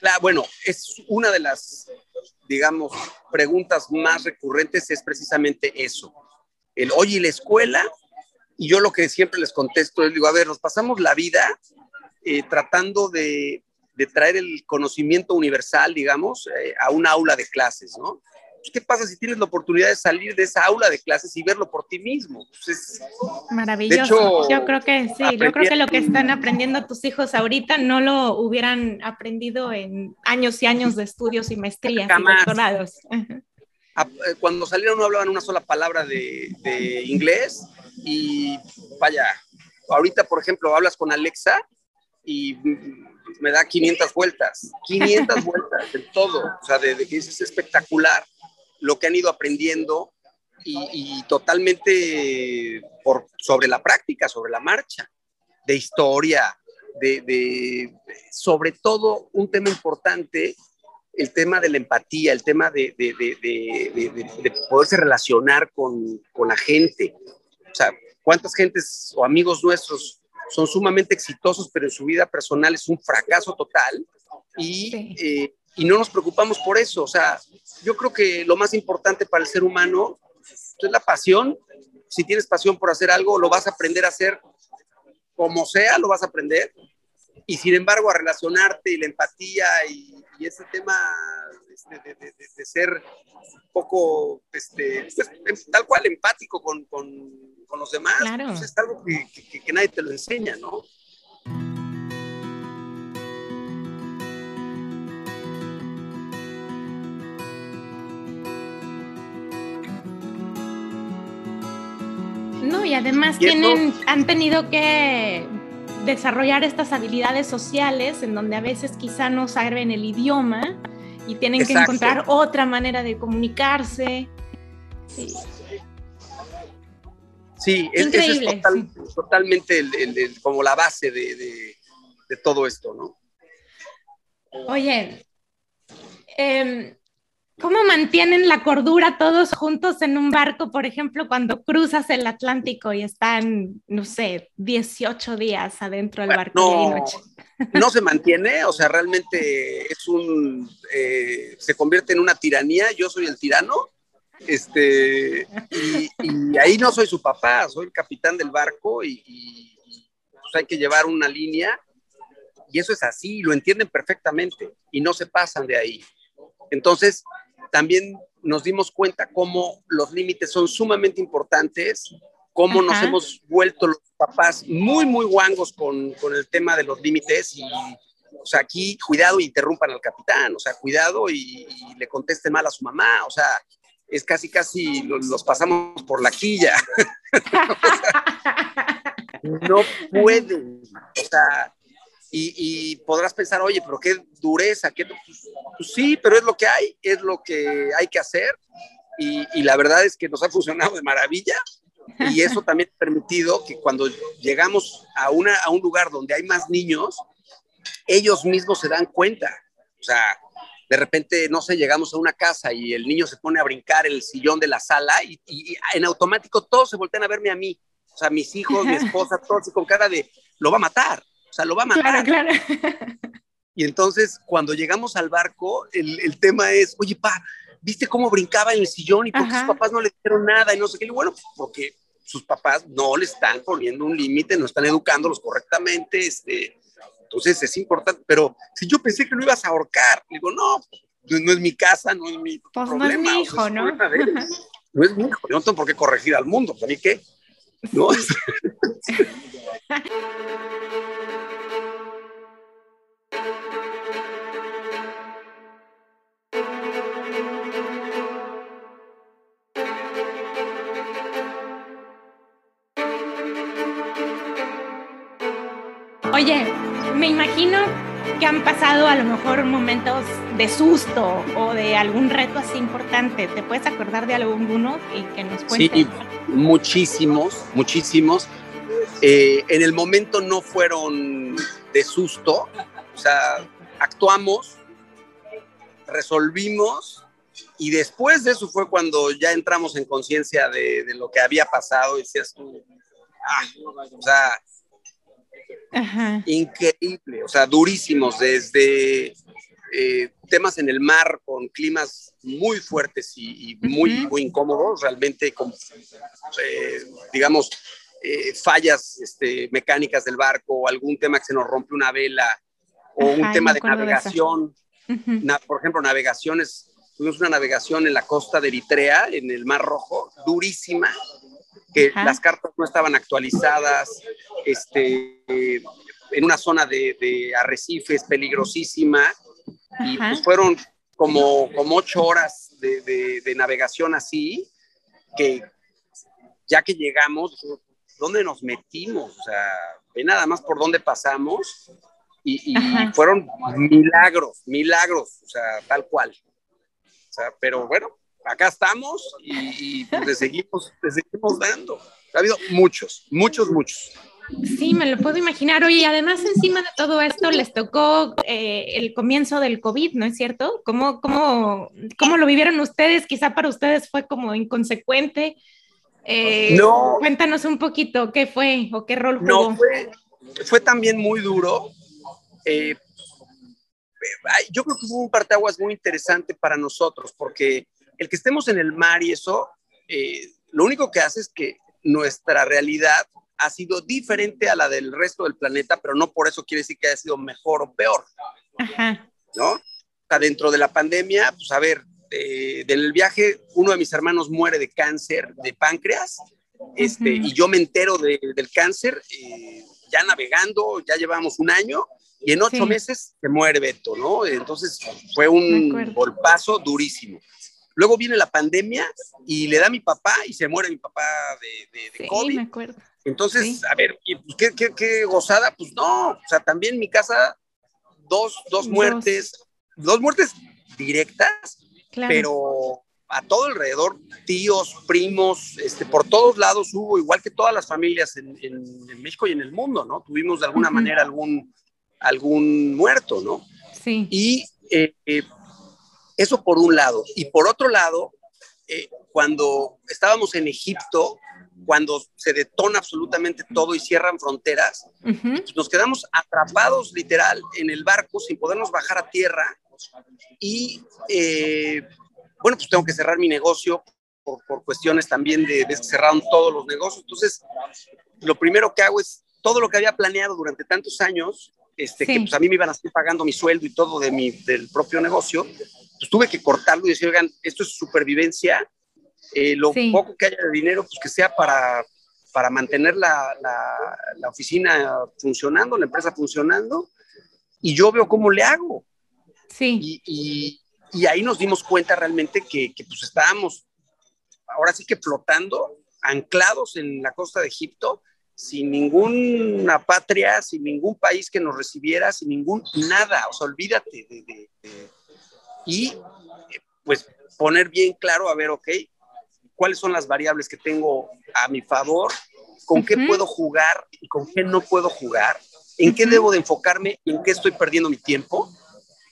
Claro, bueno, es una de las, digamos, preguntas más recurrentes es precisamente eso. El, oye, ¿y la escuela? Y yo lo que siempre les contesto es, digo, a ver, nos pasamos la vida eh, tratando de, de, traer el conocimiento universal, digamos, eh, a un aula de clases, ¿no? Pues, ¿Qué pasa si tienes la oportunidad de salir de esa aula de clases y verlo por ti mismo? Pues Maravilloso. yo creo que sí, yo creo que lo que están aprendiendo tus hijos ahorita no lo hubieran aprendido en años y años de estudios y maestrías y doctorados. Eh, cuando salieron no hablaban una sola palabra de, de inglés y vaya, ahorita por ejemplo hablas con Alexa y me da 500 vueltas, 500 <laughs> vueltas de todo, o sea, de, que es espectacular lo que han ido aprendiendo y, totalmente por, sobre la práctica, sobre la marcha, de historia, de, sobre todo un tema importante, el tema de la empatía, el tema de, de poderse relacionar con, con, la gente. O sea, ¿cuántas gentes o amigos nuestros son sumamente exitosos, pero en su vida personal es un fracaso total? Y eh, y no nos preocupamos por eso. O sea, yo creo que lo más importante para el ser humano es la pasión. Si tienes pasión por hacer algo, lo vas a aprender a hacer como sea, lo vas a aprender. Y sin embargo, a relacionarte y la empatía y, ese tema este, de, ser un poco, este, pues, em, tal cual, empático con, con, con los demás, pues, es algo que, que nadie te lo enseña, ¿no? No, y además tienen, han tenido que desarrollar estas habilidades sociales en donde a veces quizá no saben el idioma y tienen que encontrar otra manera de comunicarse. Sí, sí es, es totalmente como la base de, todo esto, ¿no? Oye, eh, ¿Cómo mantienen la cordura todos juntos en un barco, por ejemplo, cuando cruzas el Atlántico y están, no sé, 18 días adentro del barco? No, <laughs> no se mantiene, o sea, realmente es un, eh, se convierte en una tiranía, yo soy el tirano, este, y, ahí no soy su papá, soy el capitán del barco y, y pues hay que llevar una línea y eso es así, lo entienden perfectamente y no se pasan de ahí. Entonces, también nos dimos cuenta cómo los límites son sumamente importantes, cómo nos hemos vuelto los papás muy, muy guangos con, con el tema de los límites y, o sea, aquí cuidado y interrumpan al capitán, o sea, cuidado y, le contesten mal a su mamá, o sea, es casi, casi los, pasamos por la quilla. <laughs> no pueden, o sea, y, podrás pensar, oye, pero qué dureza, qué... Pues, sí, pero es lo que hay, es lo que hay que hacer y, la verdad es que nos ha funcionado de maravilla y eso también ha permitido que cuando llegamos a, una, a un lugar donde hay más niños, ellos mismos se dan cuenta. O sea, de repente, no sé, llegamos a una casa y el niño se pone a brincar en el sillón de la sala y, y en automático todos se voltean a verme a mí. O sea, mis hijos, mi esposa, <laughs> todos con cara de, lo va a matar. O sea, lo va a matar. Claro, claro. Y entonces, cuando llegamos al barco, el, tema es, oye, pa, ¿viste cómo brincaba en el sillón y por qué sus papás no le dijeron nada y no sé qué? Y bueno, porque sus papás no le están poniendo un límite, no están educándolos correctamente, este, entonces es importante, pero si yo pensé que lo ibas a ahorcar, digo, no, no, es mi casa, no es mi pues problema. No es mi hijo, ¿no? <laughs> no es mi hijo, yo no tengo por qué corregir al mundo, ¿a mí qué? ¿No? Oye, me imagino que han pasado a lo mejor momentos de susto o de algún reto así importante. ¿Te puedes acordar de alguno y que nos cuentes? Sí, muchísimos, muchísimos. Eh, en el momento no fueron de susto, o sea, actuamos, resolvimos y después de eso fue cuando ya entramos en conciencia de, de, lo que había pasado y decías tú, ah, o sea, Ajá. increíble, o sea, durísimos desde eh, temas en el mar con climas muy fuertes y, y muy, muy incómodos, realmente con, eh, digamos, eh, fallas este, mecánicas del barco, algún tema que se nos rompe una vela o Ajá, un tema de navegación. Uh -huh. na, por ejemplo, navegaciones, tuvimos una navegación en la costa de Eritrea, en el Mar Rojo, durísima, que Ajá. las cartas no estaban actualizadas, este, en una zona de, de arrecifes peligrosísima, y pues fueron como, como ocho horas de, de, de, navegación así, que ya que llegamos, ¿dónde nos metimos? O sea, ve nada más por dónde pasamos y, y fueron milagros, milagros, o sea, tal cual. O sea, pero bueno, acá estamos y, y pues le seguimos, le seguimos dando. Ha habido muchos, muchos, muchos. Sí, me lo puedo imaginar. Oye, además encima de todo esto les tocó eh, el comienzo del COVID, ¿no es cierto? ¿Cómo, cómo, ¿Cómo lo vivieron ustedes? Quizá para ustedes fue como inconsecuente. Eh, no. Cuéntanos un poquito qué fue o qué rol jugó. No, fue, fue también muy duro. Eh, yo creo que fue un parteaguas muy interesante para nosotros, porque el que estemos en el mar y eso, eh, lo único que hace es que nuestra realidad ha sido diferente a la del resto del planeta, pero no por eso quiere decir que haya sido mejor o peor. Ajá. ¿No? O sea, dentro de la pandemia, pues a ver, eh, del viaje, uno de mis hermanos muere de cáncer de páncreas, este, uh -huh. y yo me entero de, del cáncer eh, ya navegando, ya llevamos un año, y en ocho sí. meses se muere Beto, ¿no? Entonces fue un golpazo durísimo. Luego viene la pandemia y le da a mi papá y se muere mi papá de, de, de sí, COVID. me acuerdo. Entonces, sí. a ver, ¿qué, qué, ¿qué, gozada? Pues no, o sea, también en mi casa, dos, dos muertes, dos, dos muertes directas, claro. pero a todo alrededor, tíos, primos, este, por todos lados hubo, igual que todas las familias en, en, en México y en el mundo, ¿no? Tuvimos de alguna uh -huh. manera algún, algún muerto, ¿no? Sí. Y eh, eh, eso por un lado. Y por otro lado, eh, cuando estábamos en Egipto, cuando se detona absolutamente todo y cierran fronteras, uh -huh. pues nos quedamos atrapados literal en el barco sin podernos bajar a tierra. Y eh, bueno, pues tengo que cerrar mi negocio por, por cuestiones también de, de que cerraron todos los negocios. Entonces, lo primero que hago es todo lo que había planeado durante tantos años, este, sí. que pues a mí me iban a estar pagando mi sueldo y todo de mi, del propio negocio, pues tuve que cortarlo y decir, oigan, esto es supervivencia, eh, lo sí. poco que haya de dinero, pues que sea para, para mantener la, la, la, oficina funcionando, la empresa funcionando, y yo veo cómo le hago. Sí. Y, y, y ahí nos dimos cuenta realmente que, que, pues estábamos ahora sí que flotando, anclados en la costa de Egipto, sin ninguna patria, sin ningún país que nos recibiera, sin ningún nada, o sea, olvídate de, de, de y pues poner bien claro, a ver, ok, cuáles son las variables que tengo a mi favor, con uh -huh. qué puedo jugar y con qué no puedo jugar, en uh -huh. qué debo de enfocarme y en qué estoy perdiendo mi tiempo.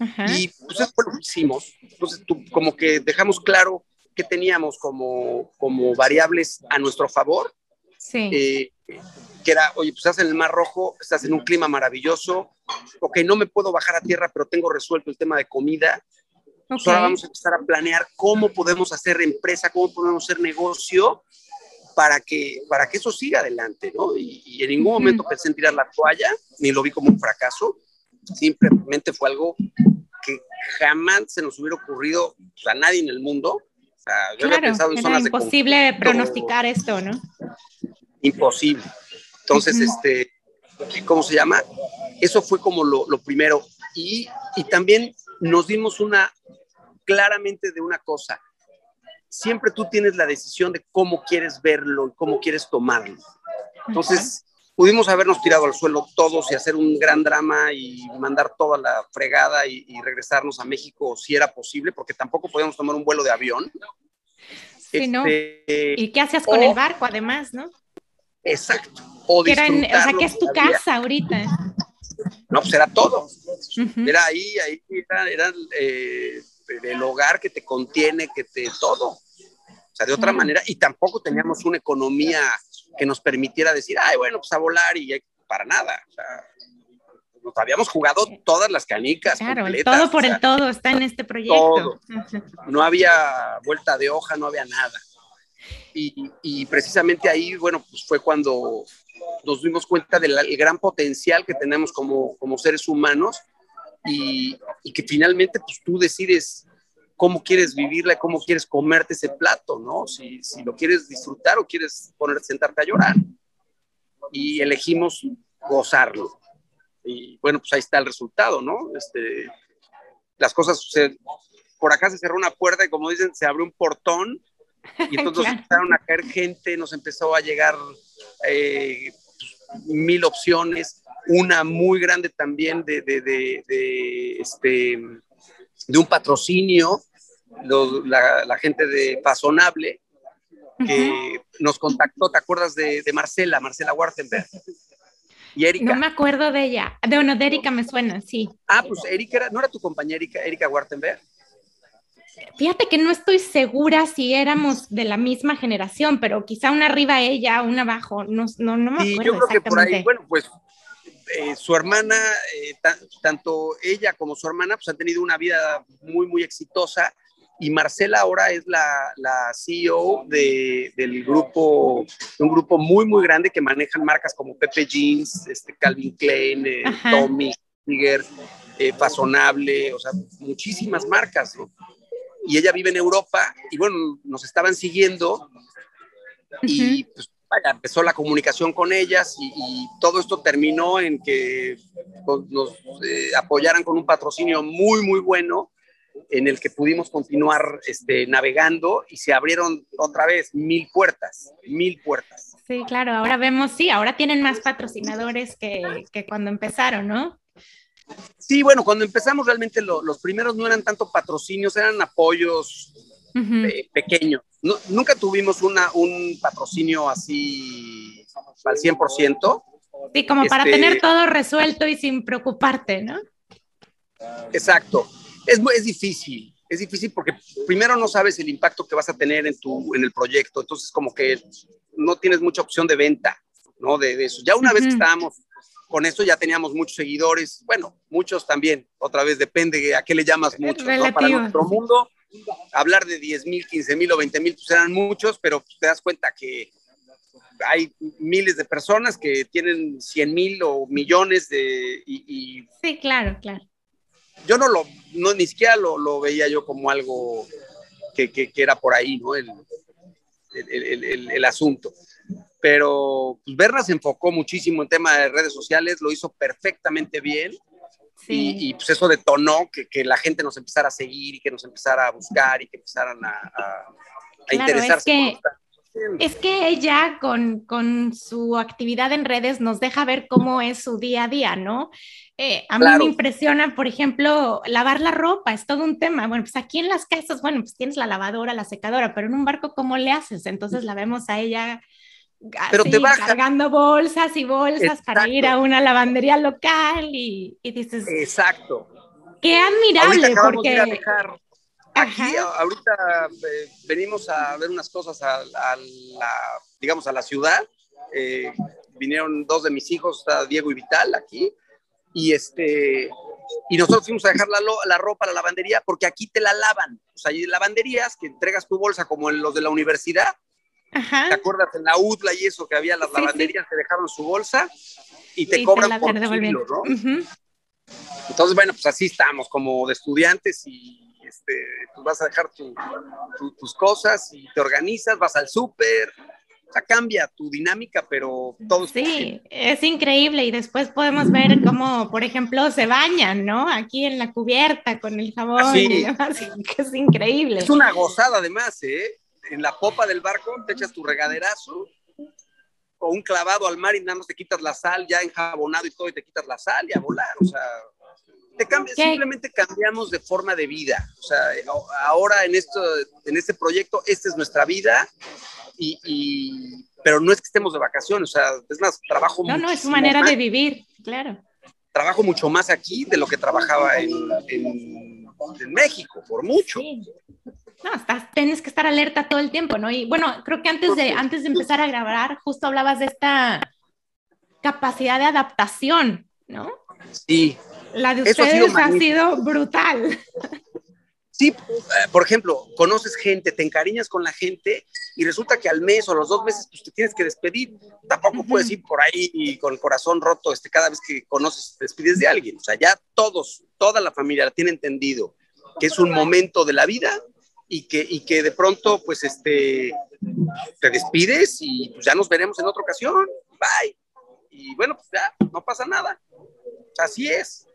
Uh -huh. Y pues eso fue lo que hicimos. Entonces, tú, como que dejamos claro qué teníamos como, como variables a nuestro favor. Sí. Eh, que era, oye, pues estás en el Mar Rojo, estás en un clima maravilloso, ok, no me puedo bajar a tierra, pero tengo resuelto el tema de comida, Okay. Ahora vamos a empezar a planear cómo podemos hacer empresa, cómo podemos hacer negocio para que, para que eso siga adelante, ¿no? Y, y en ningún momento -huh. pensé en tirar la toalla, ni lo vi como un fracaso, simplemente fue algo que jamás se nos hubiera ocurrido a nadie en el mundo. O sea, yo claro, había pensado en zonas imposible de pronosticar esto, ¿no? Imposible. Entonces, -huh. este, ¿cómo se llama? Eso fue como lo, lo primero. Y, y también nos dimos una claramente de una cosa. Siempre tú tienes la decisión de cómo quieres verlo y cómo quieres tomarlo. Entonces, pudimos habernos tirado al suelo todos y hacer un gran drama y mandar toda la fregada y, y regresarnos a México si era posible, porque tampoco podíamos tomar un vuelo de avión. Sí, este, ¿no? ¿Y qué hacías con o, el barco, además, no? Exacto. O, en, o sea, que es tu casa ahorita. No, pues era todo. Uh -huh. Era ahí, ahí era, eh, del hogar que te contiene, que te todo. O sea, de otra manera, y tampoco teníamos una economía que nos permitiera decir, ay, bueno, pues a volar y para nada. O sea, nos habíamos jugado todas las canicas. Claro, todo por el todo está en este proyecto. No había vuelta de hoja, no había nada. Y, precisamente ahí, bueno, pues fue cuando nos dimos cuenta del gran potencial que tenemos como, como seres humanos y, y, que finalmente pues tú decides cómo quieres vivirla, cómo quieres comerte ese plato, ¿no? Si, si lo quieres disfrutar o quieres ponerte, sentarte a llorar. Y elegimos gozarlo. Y bueno, pues ahí está el resultado, ¿no? Este, las cosas suceden. Por acá se cerró una puerta y como dicen, se abrió un portón y <laughs> entonces empezaron a caer gente, nos empezó a llegar eh, mil opciones, una muy grande también de, de, de, este, de un patrocinio, la, gente de Pasonable, que nos contactó, ¿te acuerdas de, Marcela, Marcela Wartenberg? Y Erika. No me acuerdo de ella. De, bueno, de Erika me suena, sí. Ah, pues Erika, ¿no era tu compañera Erika, Erika Wartenberg? Fíjate que no estoy segura si éramos de la misma generación, pero quizá una arriba ella, una abajo, no, no, no me acuerdo. Y yo creo que por ahí, bueno, pues eh, su hermana, eh, tanto ella como su hermana, pues han tenido una vida muy, muy exitosa. Y Marcela ahora es la, la CEO de, del grupo, un grupo muy, muy grande que manejan marcas como Pepe Jeans, este, Calvin Klein, eh, Tommy, Tiger, Fasonable, o sea, muchísimas marcas, ¿no? Y ella vive en Europa y bueno, nos estaban siguiendo y pues vaya, empezó la comunicación con ellas y, todo esto terminó en que pues, nos eh, apoyaran con un patrocinio muy, muy bueno en el que pudimos continuar este, navegando y se abrieron otra vez mil puertas, mil puertas. Sí, claro, ahora vemos, sí, ahora tienen más patrocinadores que, que cuando empezaron, ¿no? Sí, bueno, cuando empezamos realmente los primeros no eran tanto patrocinios, eran apoyos eh, pequeños. nunca tuvimos una, un patrocinio así al 100%. Sí, como para este tener todo resuelto y sin preocuparte, ¿no? Exacto. Es, es difícil, es difícil porque primero no sabes el impacto que vas a tener en, tu, en el proyecto, entonces como que no tienes mucha opción de venta, ¿no? De, eso. Ya una vez que estábamos con esto ya teníamos muchos seguidores, bueno, muchos también, otra vez depende a qué le llamas muchos, ¿no? Para nuestro mundo, hablar de 10 mil, 15 mil o 20 mil, pues eran muchos, pero te das cuenta que hay miles de personas que tienen 100 mil o millones de... Y, sí, claro, claro. Yo no lo, no, ni siquiera lo, lo veía yo como algo que, que, era por ahí, ¿no? El, el, el, el asunto pero pues, Berna se enfocó muchísimo en tema de redes sociales, lo hizo perfectamente bien. Y, pues eso detonó que, que, la gente nos empezara a seguir y que nos empezara a buscar y que empezaran a, a, interesarse. Es que, es que ella con, con, su actividad en redes nos deja ver cómo es su día a día, ¿no? Eh, a mí me impresiona, por ejemplo, lavar la ropa, es todo un tema. Bueno, pues aquí en las casas, bueno, pues tienes la lavadora, la secadora, pero en un barco, ¿cómo le haces? Entonces la vemos a ella pero te baja. cargando bolsas y bolsas para ir a una lavandería local y, dices. Exacto. Qué admirable, porque. Aquí, ahorita eh, venimos a ver unas cosas a, la, digamos, a la ciudad. Eh, vinieron dos de mis hijos, está Diego y Vital aquí, y este, y nosotros fuimos a dejar la, la, ropa a la lavandería porque aquí te la lavan. O sea, hay lavanderías que entregas tu bolsa como en los de la universidad ¿Te acuerdas en la UDLA y eso que había las lavanderías que dejaron su bolsa y te cobran por kilo, ¿no? Entonces, bueno, pues así estamos como de estudiantes y este, pues vas a dejar tus cosas y te organizas, vas al súper, o sea, cambia tu dinámica, pero todo Sí, es increíble. Y después podemos ver cómo, por ejemplo, se bañan, ¿no? Aquí en la cubierta con el jabón y demás, <laughs> que es increíble. Es una gozada además, ¿eh? En la popa del barco, te echas tu regaderazo o un clavado al mar y nada más te quitas la sal ya enjabonado y todo y te quitas la sal y a volar, o sea, te simplemente cambiamos de forma de vida, o sea, ahora en esto, en este proyecto, esta es nuestra vida y, pero no es que estemos de vacaciones, o sea, es más, trabajo No, no, es su manera de vivir, claro. Trabajo mucho más aquí de lo que trabajaba en, en México, por mucho. No, estás, tienes que estar alerta todo el tiempo, ¿no? Y bueno, creo que antes de, antes de empezar a grabar, justo hablabas de esta capacidad de adaptación, ¿no? Sí. La de ustedes ha sido, brutal. Sí, eh, por ejemplo, conoces gente, te encariñas con la gente y resulta que al mes o a los dos meses pues, te tienes que despedir. Tampoco puedes ir por ahí y con el corazón roto este, cada vez que conoces, te despides de alguien. O sea, ya todos, toda la familia la tiene entendido que es un momento de la vida y que, y que de pronto pues este, te despides y pues, ya nos veremos en otra ocasión. Bye. Y bueno, pues ya, no pasa nada. Así es.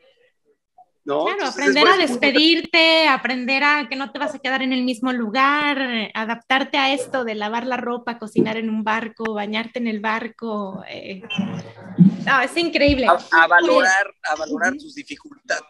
¿no? Claro, aprender a despedirte, aprender a que no te vas a quedar en el mismo lugar, adaptarte a esto de lavar la ropa, cocinar en un barco, bañarte en el barco. Eh. No, es increíble. A, valorar, a valorar tus dificultades,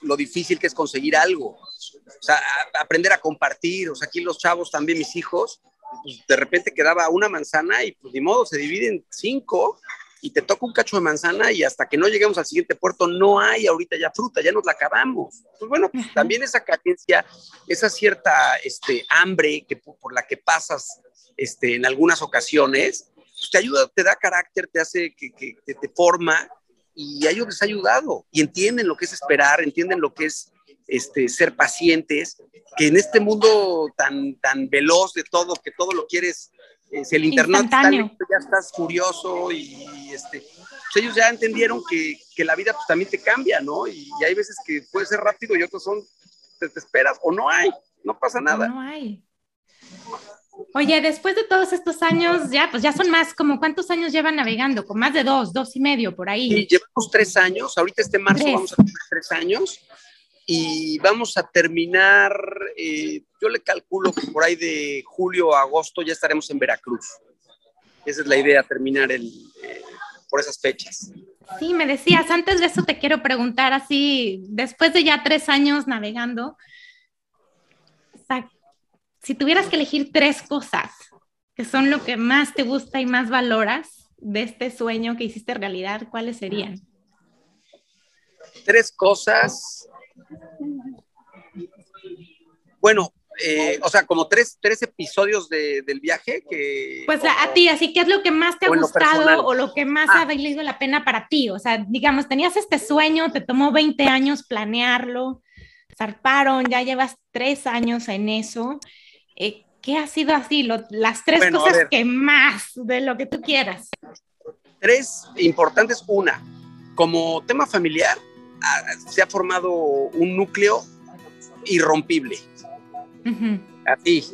lo difícil que es conseguir algo. O sea, aprender a compartir. O sea, aquí los chavos también, mis hijos, pues de repente quedaba una manzana y pues ni modo, se dividen cinco y te toca un cacho de manzana y hasta que no lleguemos al siguiente puerto no hay ahorita ya fruta, ya nos la acabamos. Pues bueno, pues también esa carencia, esa cierta este, hambre que, por la que pasas este, en algunas ocasiones, pues te ayuda, te da carácter, te hace que, que, te forma y a ellos les ha ayudado y entienden lo que es esperar, entienden lo que es este, ser pacientes, que en este mundo tan, tan veloz de todo, que todo lo quieres si el internet está listo, ya estás curioso y este, pues ellos ya entendieron que, que, la vida pues también te cambia, ¿no? Y, hay veces que puede ser rápido y otros son, te, esperas o no hay, no pasa nada. No hay. Oye, después de todos estos años, ya, pues ya son más, como cuántos años llevan navegando, con más de dos, dos y medio por ahí. Sí, llevamos tres años, ahorita este marzo vamos a tener tres años y vamos a terminar, eh, yo le calculo que por ahí de julio a agosto ya estaremos en Veracruz. Esa es la idea, terminar el, eh, por esas fechas. Sí, me decías, antes de eso te quiero preguntar así, después de ya tres años navegando, si tuvieras que elegir tres cosas que son lo que más te gusta y más valoras de este sueño que hiciste realidad, ¿cuáles serían? Tres cosas bueno, eh, o sea, como tres, tres episodios del viaje que... Pues a, ti, así, ¿qué es lo que más te ha gustado o lo que más ah. ha valido la pena para ti? O sea, digamos, tenías este sueño, te tomó 20 años planearlo, zarparon, ya llevas tres años en eso. Eh, ¿Qué ha sido así? las tres cosas que más de lo que tú quieras. Tres importantes. Una, como tema familiar, se ha formado un núcleo irrompible. Así.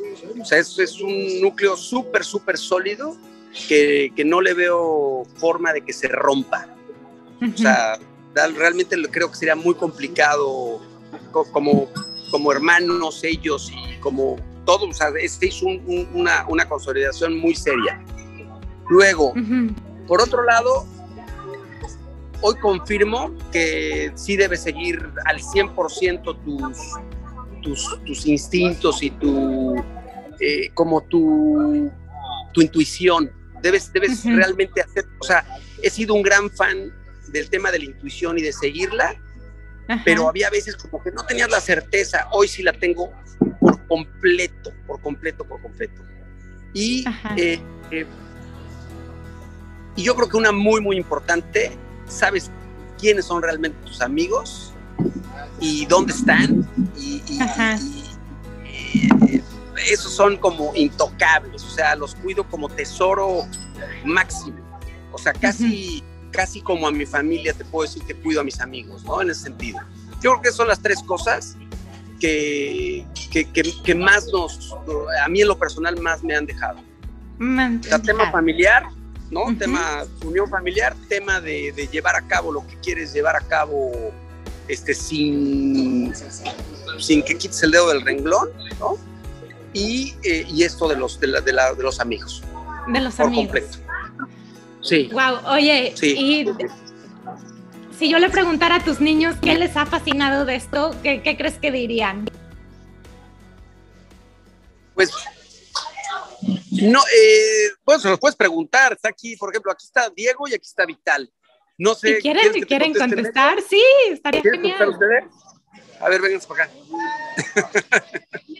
O sea, es, es un núcleo súper, súper sólido que, que, no le veo forma de que se rompa. O sea, realmente creo que sería muy complicado como, como hermanos ellos y como todos. O sea, este es una, una, consolidación muy seria. Luego, por otro lado, hoy confirmo que sí debes seguir al 100% tus, tus, tus, instintos y tu, eh, como tu, tu intuición. Debes, debes realmente hacer, o sea, he sido un gran fan del tema de la intuición y de seguirla, pero había veces como que no tenías la certeza, hoy sí la tengo por completo, por completo, por completo. Y, eh, eh, y yo creo que una muy, muy importante sabes quiénes son realmente tus amigos y dónde están y, eh, esos son como intocables, o sea, los cuido como tesoro máximo, o sea, casi, casi como a mi familia te puedo decir que cuido a mis amigos, ¿no? En ese sentido. Yo creo que son las tres cosas que, que, más nos, a mí en lo personal más me han dejado. El tema familiar, ¿no? Tema unión familiar, tema de, llevar a cabo lo que quieres llevar a cabo este, sin, sin que quites el dedo del renglón, ¿no? Y, eh, y esto de los, de, la, de, la, de, los amigos. De los por Completo. Sí. Wow, oye, y si yo le preguntara a tus niños qué les ha fascinado de esto, ¿qué, qué crees que dirían? Pues no, eh, pues se los puedes preguntar. Está aquí, por ejemplo, aquí está Diego y aquí está Vital. No sé. quieren, quieren contestar? Sí, estaría genial. A ver, vénganse para acá. <laughs>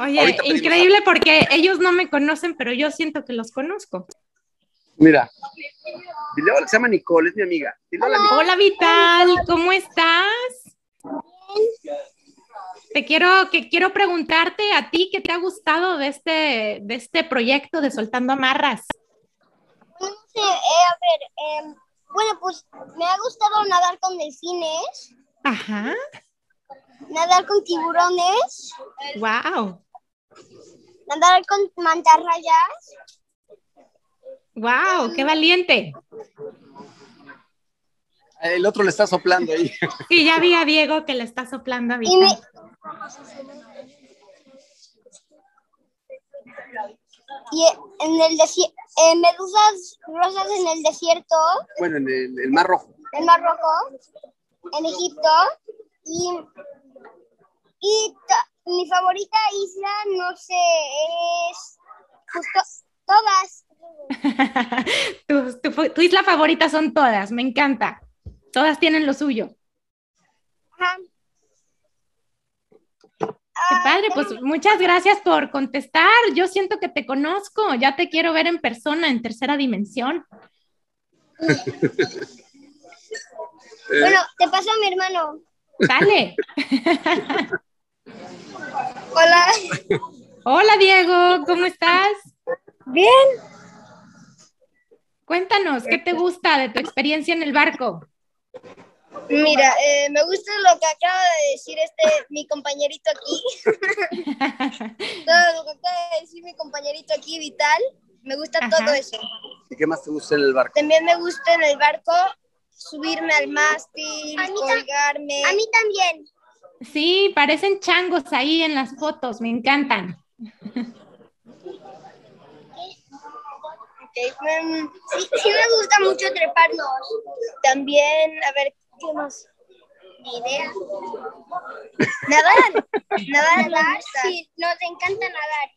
Oye, increíble porque ellos no me conocen, pero yo siento que los conozco. Mira, dile se llama Nicole, es mi amiga. hola, Vital, ¿cómo estás? Te quiero, que quiero preguntarte a ti qué te ha gustado de este, de este proyecto de Soltando Amarras. Bueno, eh, a ver, em, bueno, pues me ha gustado nadar con delfines. Ajá. Nadar con tiburones. Wow. Nadar con mantarrayas. Wow, qué valiente. El otro le está soplando ahí. Sí, ya vi a Diego que le está soplando a mí. Y, en el desierto, medusas rosas en el desierto. Bueno, en el, Mar Rojo. El Mar Rojo, en Egipto. Y, y mi favorita isla, no sé, es justo todas. <laughs> tu, tu isla favorita son todas, me encanta. Todas tienen lo suyo. Ajá. Qué padre, pues muchas gracias por contestar. Yo siento que te conozco, ya te quiero ver en persona, en tercera dimensión. <laughs> bueno, te paso a mi hermano. Dale. <laughs> Hola. Hola, Diego, ¿cómo estás? Bien. Cuéntanos, ¿qué te gusta de tu experiencia en el barco? Mira, eh, me gusta lo que acaba de decir este mi compañerito aquí. <laughs> todo lo que acaba de decir mi compañerito aquí, Vital. Me gusta todo eso. ¿Y qué más te gusta en el barco? También me gusta en el barco subirme al mástil, colgarme. A mí también. Sí, parecen changos ahí en las fotos, me encantan. Okay. sí, sí, me gusta mucho treparnos. También, a ver, ¿Qué más? Ni idea. Nadar. Nadar, nadar. Sí, nos encanta nadar.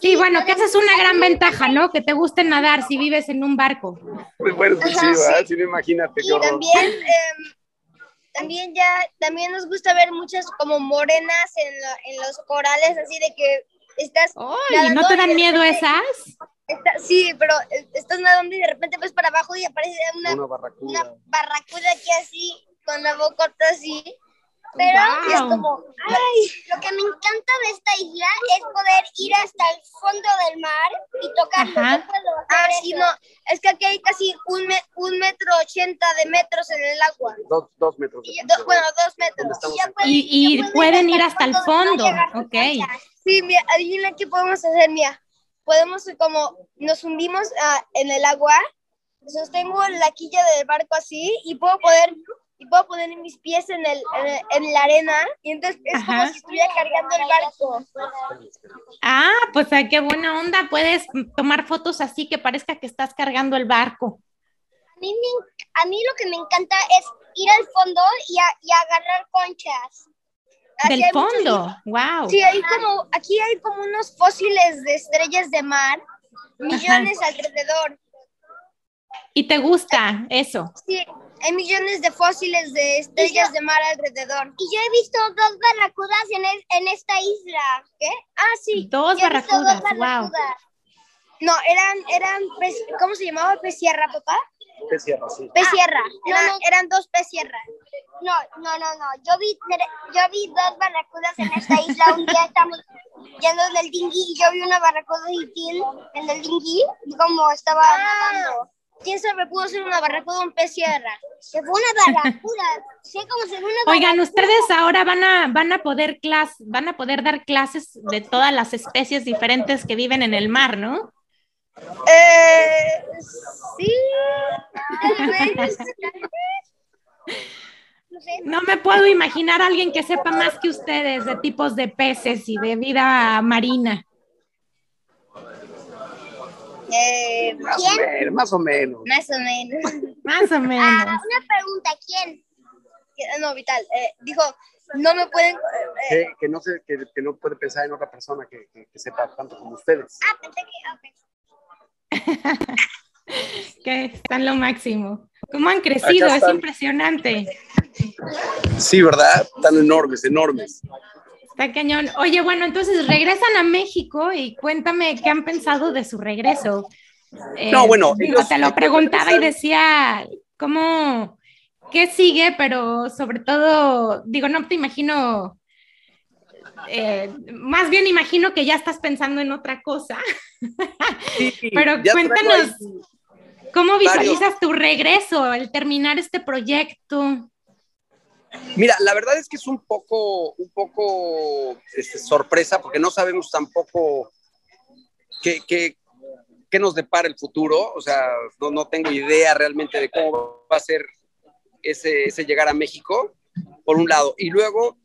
Sí, bueno, que esa es una gran ventaja, ¿no? Que te guste nadar si vives en un barco. Pues bueno, sí, sí. sí, imagínate. Y también, eh, también ya, también nos gusta ver muchas como morenas en, en los corales, así de que estás... ¡Ay! ¿No te dan miedo esas? Sí, pero estás nadando y de repente ves para abajo y aparece una, una barracuda. Una barracuda aquí así, con la boca así. Pero es como, ay, lo que me encanta de esta isla es poder ir hasta el fondo del mar y tocar. No ah, sí, no, es que aquí hay casi un, un metro ochenta de metros en el agua. Dos, dos metros. bueno, dos metros. Y, y, pueden ir hasta el fondo, ok. Sí, mira, adivina qué podemos hacer, mira podemos como nos hundimos uh, en el agua, sostengo la quilla del barco así y puedo poder y puedo poner mis pies en, el, en, la arena y entonces es como si estuviera cargando el barco. Ah, pues qué buena onda, puedes tomar fotos así que parezca que estás cargando el barco. A mí, a mí lo que me encanta es ir al fondo y, y agarrar conchas del fondo, wow. Sí, hay como, aquí hay como unos fósiles de estrellas de mar, millones alrededor. ¿Y te gusta eso? Sí, hay millones de fósiles de estrellas de mar alrededor. Y yo he visto dos barracudas en, en esta isla. ¿Qué? Ah, sí. Dos, barracudas, wow. No, eran, eran, ¿cómo se llamaba? ¿Pesierra, papá? Pesierra, sí. Pesierra, ah, eran dos pesierras. No, no, no, no. Yo vi, yo vi dos barracudas en esta isla. Un día estamos yendo en el dinghy y yo vi una barracuda y en el dinghy y como estaba ah. nadando. ¿Quién sabe? Pudo ser una barracuda o un pez sierra. Se fue una barracuda. <laughs> sé cómo se fue una Oigan, ustedes ahora van a, van a poder clase, van a poder dar clases de todas las especies diferentes que viven en el mar, ¿no? Eh, sí. No me puedo imaginar a alguien que sepa más que ustedes de tipos de peces y de vida marina. Eh, ¿quién? Más o menos. Más o menos. Más o menos. Ah, una pregunta, ¿quién? No, Vital, eh, dijo, no me pueden... Eh, que, no sé, que, que, no puede pensar en otra persona que, que, sepa tanto como ustedes. Ah, pensé que... <laughs> que están lo máximo. ¿Cómo han crecido? Es impresionante. Sí, ¿verdad? Tan enormes, enormes. Está cañón. Oye, bueno, entonces regresan a México y cuéntame qué han pensado de su regreso. no, bueno. Eh, te lo preguntaba y decía, ¿cómo, qué sigue? Pero sobre todo, digo, no te imagino, eh, más bien imagino que ya estás pensando en otra cosa. pero cuéntanos, ¿cómo visualizas tu regreso, el terminar este proyecto? Mira, la verdad es que es un poco, un poco este, sorpresa porque no sabemos tampoco qué, qué, qué, nos depara el futuro. O sea, no, no, tengo idea realmente de cómo va a ser ese, ese, llegar a México, por un lado. Y luego,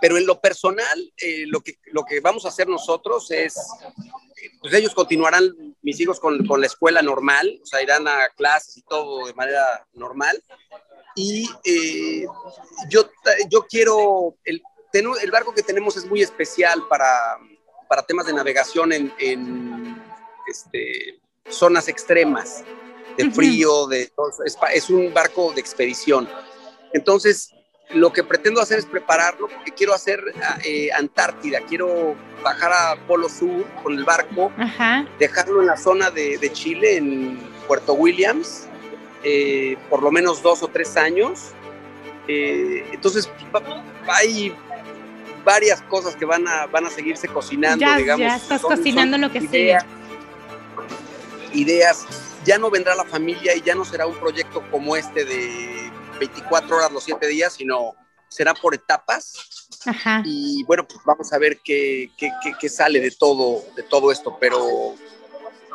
pero en lo personal, eh, lo, que, lo que vamos a hacer nosotros es, pues ellos continuarán, mis hijos, con, con la escuela normal, o sea, irán a clases y todo de manera normal y eh, yo, yo quiero, el, el barco que tenemos es muy especial para, para temas de navegación en, en este, zonas extremas, de frío, de, es, es, un barco de expedición. Entonces, lo que pretendo hacer es prepararlo porque quiero hacer eh, Antártida, quiero bajar a Polo Sur con el barco, dejarlo en la zona de, de Chile, en Puerto Williams, eh, por lo menos dos o tres años. Eh, entonces, hay varias cosas que van a, van a seguirse cocinando, ya, digamos. Ya estás cocinando lo que ideas, sigue. Ideas. Ya no vendrá la familia y ya no será un proyecto como este de 24 horas los 7 días, sino será por etapas. Ajá. Y bueno, pues vamos a ver qué, qué, qué, qué, sale de todo, de todo esto, pero,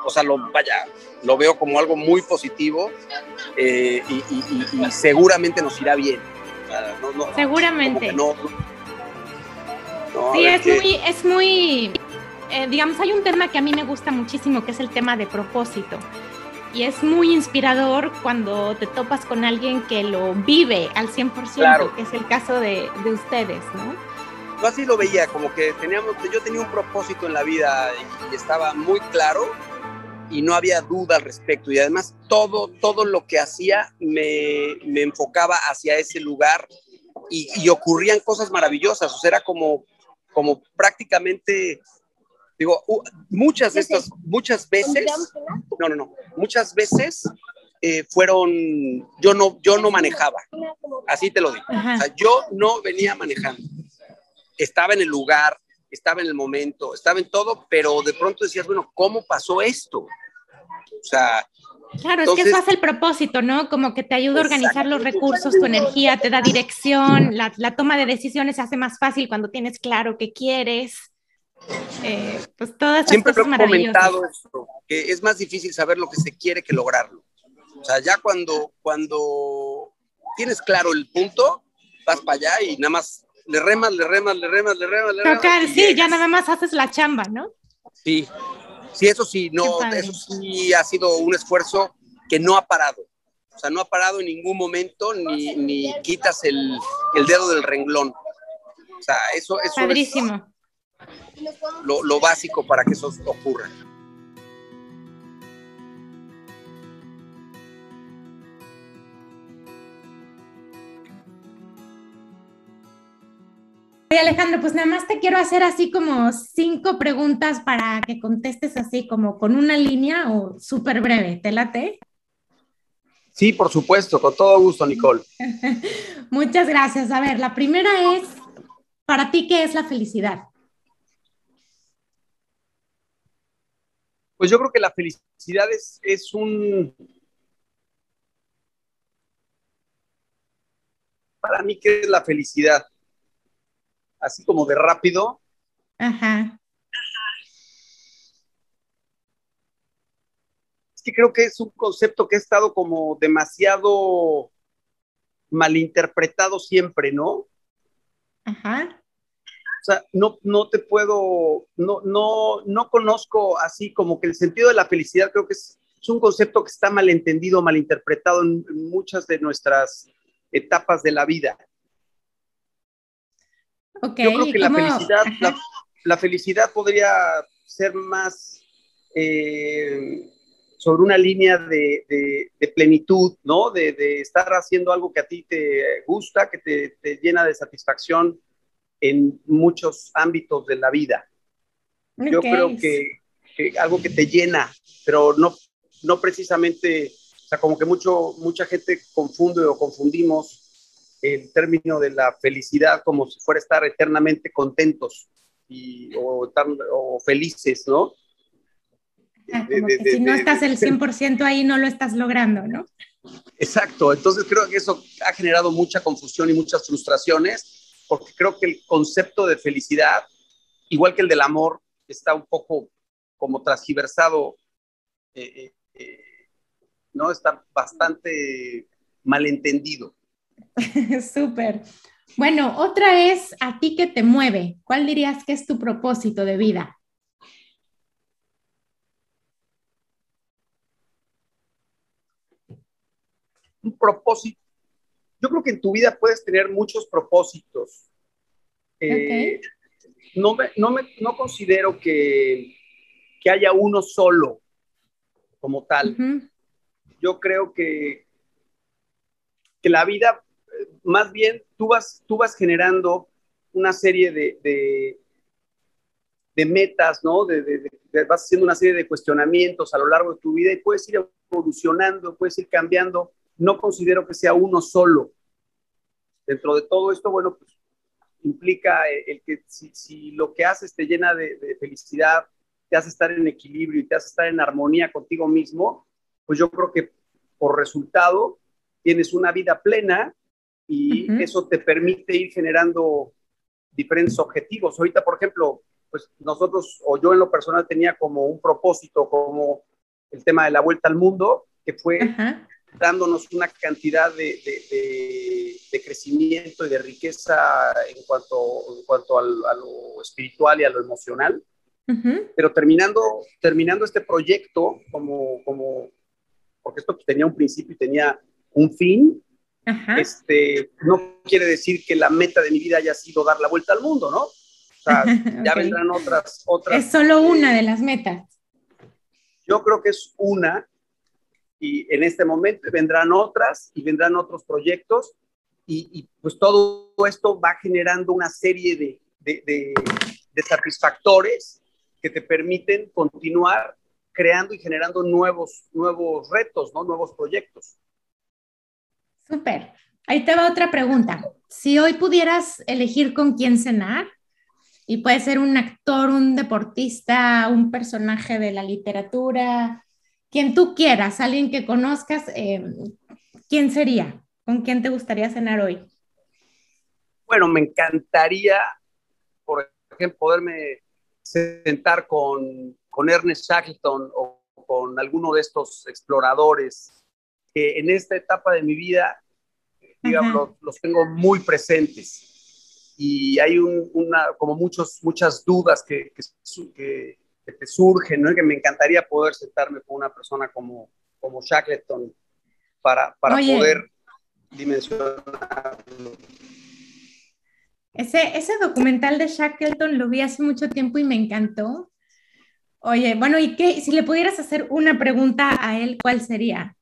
o sea, lo, vaya, lo veo como algo muy positivo eh, y, y, y, seguramente nos irá bien. No, no, seguramente. No, sí, es muy, es muy, eh, digamos, hay un tema que a mí me gusta muchísimo, que es el tema de propósito. Y es muy inspirador cuando te topas con alguien que lo vive al 100%, claro. que es el caso de, de ustedes, ¿no? Yo así lo veía, como que teníamos, yo tenía un propósito en la vida y estaba muy claro y no había duda al respecto. Y además todo, todo lo que hacía me, me enfocaba hacia ese lugar y, y, ocurrían cosas maravillosas. O sea, era como, como prácticamente, digo, muchas de estas, muchas veces, no, no, no, muchas veces eh, fueron, yo no, yo no manejaba, así te lo digo. O sea, yo no venía manejando. Estaba en el lugar, estaba en el momento, estaba en todo, pero de pronto decías, bueno, ¿cómo pasó esto? O sea... Claro, entonces, es que eso hace el propósito, ¿no? Como que te ayuda a organizar los recursos, tu energía, te da dirección, la, la toma de decisiones se hace más fácil cuando tienes claro qué quieres. Eh, pues todas Siempre cosas lo he comentado esto, que es más difícil saber lo que se quiere que lograrlo. O sea, ya cuando, cuando tienes claro el punto, vas para allá y nada más le remas, le remas, le remas, le remas, le remas. Tocar, sí, llegas. ya nada más haces la chamba, ¿no? Sí, sí, eso sí, no, eso sí ha sido un esfuerzo que no ha parado. O sea, no ha parado en ningún momento ni, ni quitas el, el, dedo del renglón. O sea, eso, eso Padrísimo. es lo, lo básico para que eso ocurra. Oye, Alejandro, pues nada más te quiero hacer así como cinco preguntas para que contestes así como con una línea o súper breve. ¿Te late? Sí, por supuesto, con todo gusto, Nicole. <laughs> Muchas gracias. A ver, la primera es, para ti, ¿qué es la felicidad? Pues yo creo que la felicidad es, es un... Para mí, ¿qué es la felicidad? así como de rápido. Ajá. Es que creo que es un concepto que ha estado como demasiado malinterpretado siempre, ¿no? Ajá. O sea, no, no te puedo, no, no, no conozco así como que el sentido de la felicidad creo que es, es un concepto que está malentendido, malinterpretado en, en muchas de nuestras etapas de la vida. Okay, Yo creo que la felicidad, la, la, felicidad podría ser más, eh, sobre una línea de, de, plenitud, ¿no? De, de, estar haciendo algo que a ti te gusta, que te, te llena de satisfacción en muchos ámbitos de la vida. Yo creo que, que, algo que te llena, pero no, no precisamente, o sea, como que mucho, mucha gente confunde o confundimos el término de la felicidad como si fuera estar eternamente contentos y, o, o felices, ¿no? si no estás el 100% ahí, no lo estás logrando, ¿no? Exacto, entonces creo que eso ha generado mucha confusión y muchas frustraciones, porque creo que el concepto de felicidad, igual que el del amor, está un poco como transgiversado, eh, eh, eh, ¿no? Está bastante malentendido. <laughs> Súper. Bueno, otra es a ti que te mueve. ¿Cuál dirías que es tu propósito de vida? un propósito. Yo creo que en tu vida puedes tener muchos propósitos. Eh, no, me, no, me, no considero que, que, haya uno solo como tal. Yo creo que, que la vida, más bien, tú vas, tú vas generando una serie de, de, de metas, ¿no? De, vas haciendo una serie de cuestionamientos a lo largo de tu vida y puedes ir evolucionando, puedes ir cambiando no considero que sea uno solo. Dentro de todo esto, bueno, pues implica el, que si, lo que haces te llena de, felicidad, te hace estar en equilibrio y te hace estar en armonía contigo mismo, pues yo creo que por resultado tienes una vida plena y eso te permite ir generando diferentes objetivos. Ahorita, por ejemplo, pues nosotros o yo en lo personal tenía como un propósito, como el tema de la vuelta al mundo, que fue dándonos una cantidad de, de, crecimiento y de riqueza en cuanto, en cuanto a lo espiritual y a lo emocional. Pero terminando, terminando este proyecto, como, como, porque esto tenía un principio y tenía un fin, este, no quiere decir que la meta de mi vida haya sido dar la vuelta al mundo, ¿no? O sea, <laughs> ya vendrán otras, otras. Es solo una de las metas. Yo creo que es una, y en este momento vendrán otras y vendrán otros proyectos y, pues todo esto va generando una serie de, de, de, satisfactores que te permiten continuar creando y generando nuevos, nuevos retos, ¿no? nuevos proyectos. Súper. Ahí te va otra pregunta. Si hoy pudieras elegir con quién cenar, y puede ser un actor, un deportista, un personaje de la literatura, quien tú quieras, alguien que conozcas, eh, ¿quién sería? ¿Con quién te gustaría cenar hoy? Bueno, me encantaría, por ejemplo, poderme sentar con, con Ernest Shackleton o con alguno de estos exploradores que en esta etapa de mi vida, digamos, los, tengo muy presentes. Y hay una, como muchos, muchas dudas que, que, que te surgen, ¿no? que me encantaría poder sentarme con una persona como, como Shackleton para, para poder dimensionar. Ese, ese documental de Shackleton lo vi hace mucho tiempo y me encantó. Oye, bueno, ¿y qué? Si le pudieras hacer una pregunta a él, ¿cuál sería?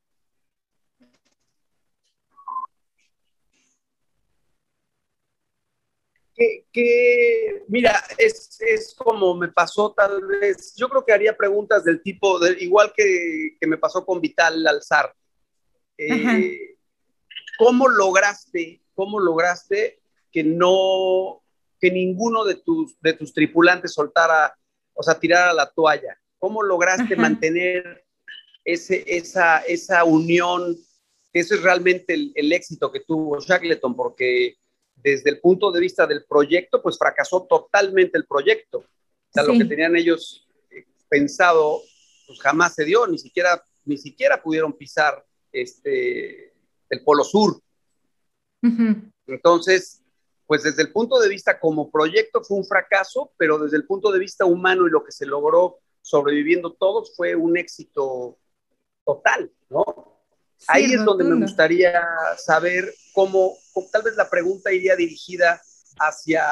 Que, mira, es, es, como me pasó tal vez, yo creo que haría preguntas del tipo, de, igual que, que me pasó con Vital Alzar. Eh, ¿Cómo lograste, cómo lograste que no, que ninguno de tus, de tus tripulantes soltara, o sea, tirara la toalla? ¿Cómo lograste mantener ese, esa, esa unión? Ese es realmente el, el éxito que tuvo Shackleton, porque desde el punto de vista del proyecto, pues fracasó totalmente el proyecto. O sea, lo que tenían ellos eh, pensado, pues jamás se dio, ni siquiera, ni siquiera pudieron pisar este, el Polo Sur. Entonces, pues desde el punto de vista como proyecto fue un fracaso, pero desde el punto de vista humano y lo que se logró sobreviviendo todos fue un éxito total, ¿no? Ahí es donde me gustaría saber cómo, tal vez la pregunta iría dirigida hacia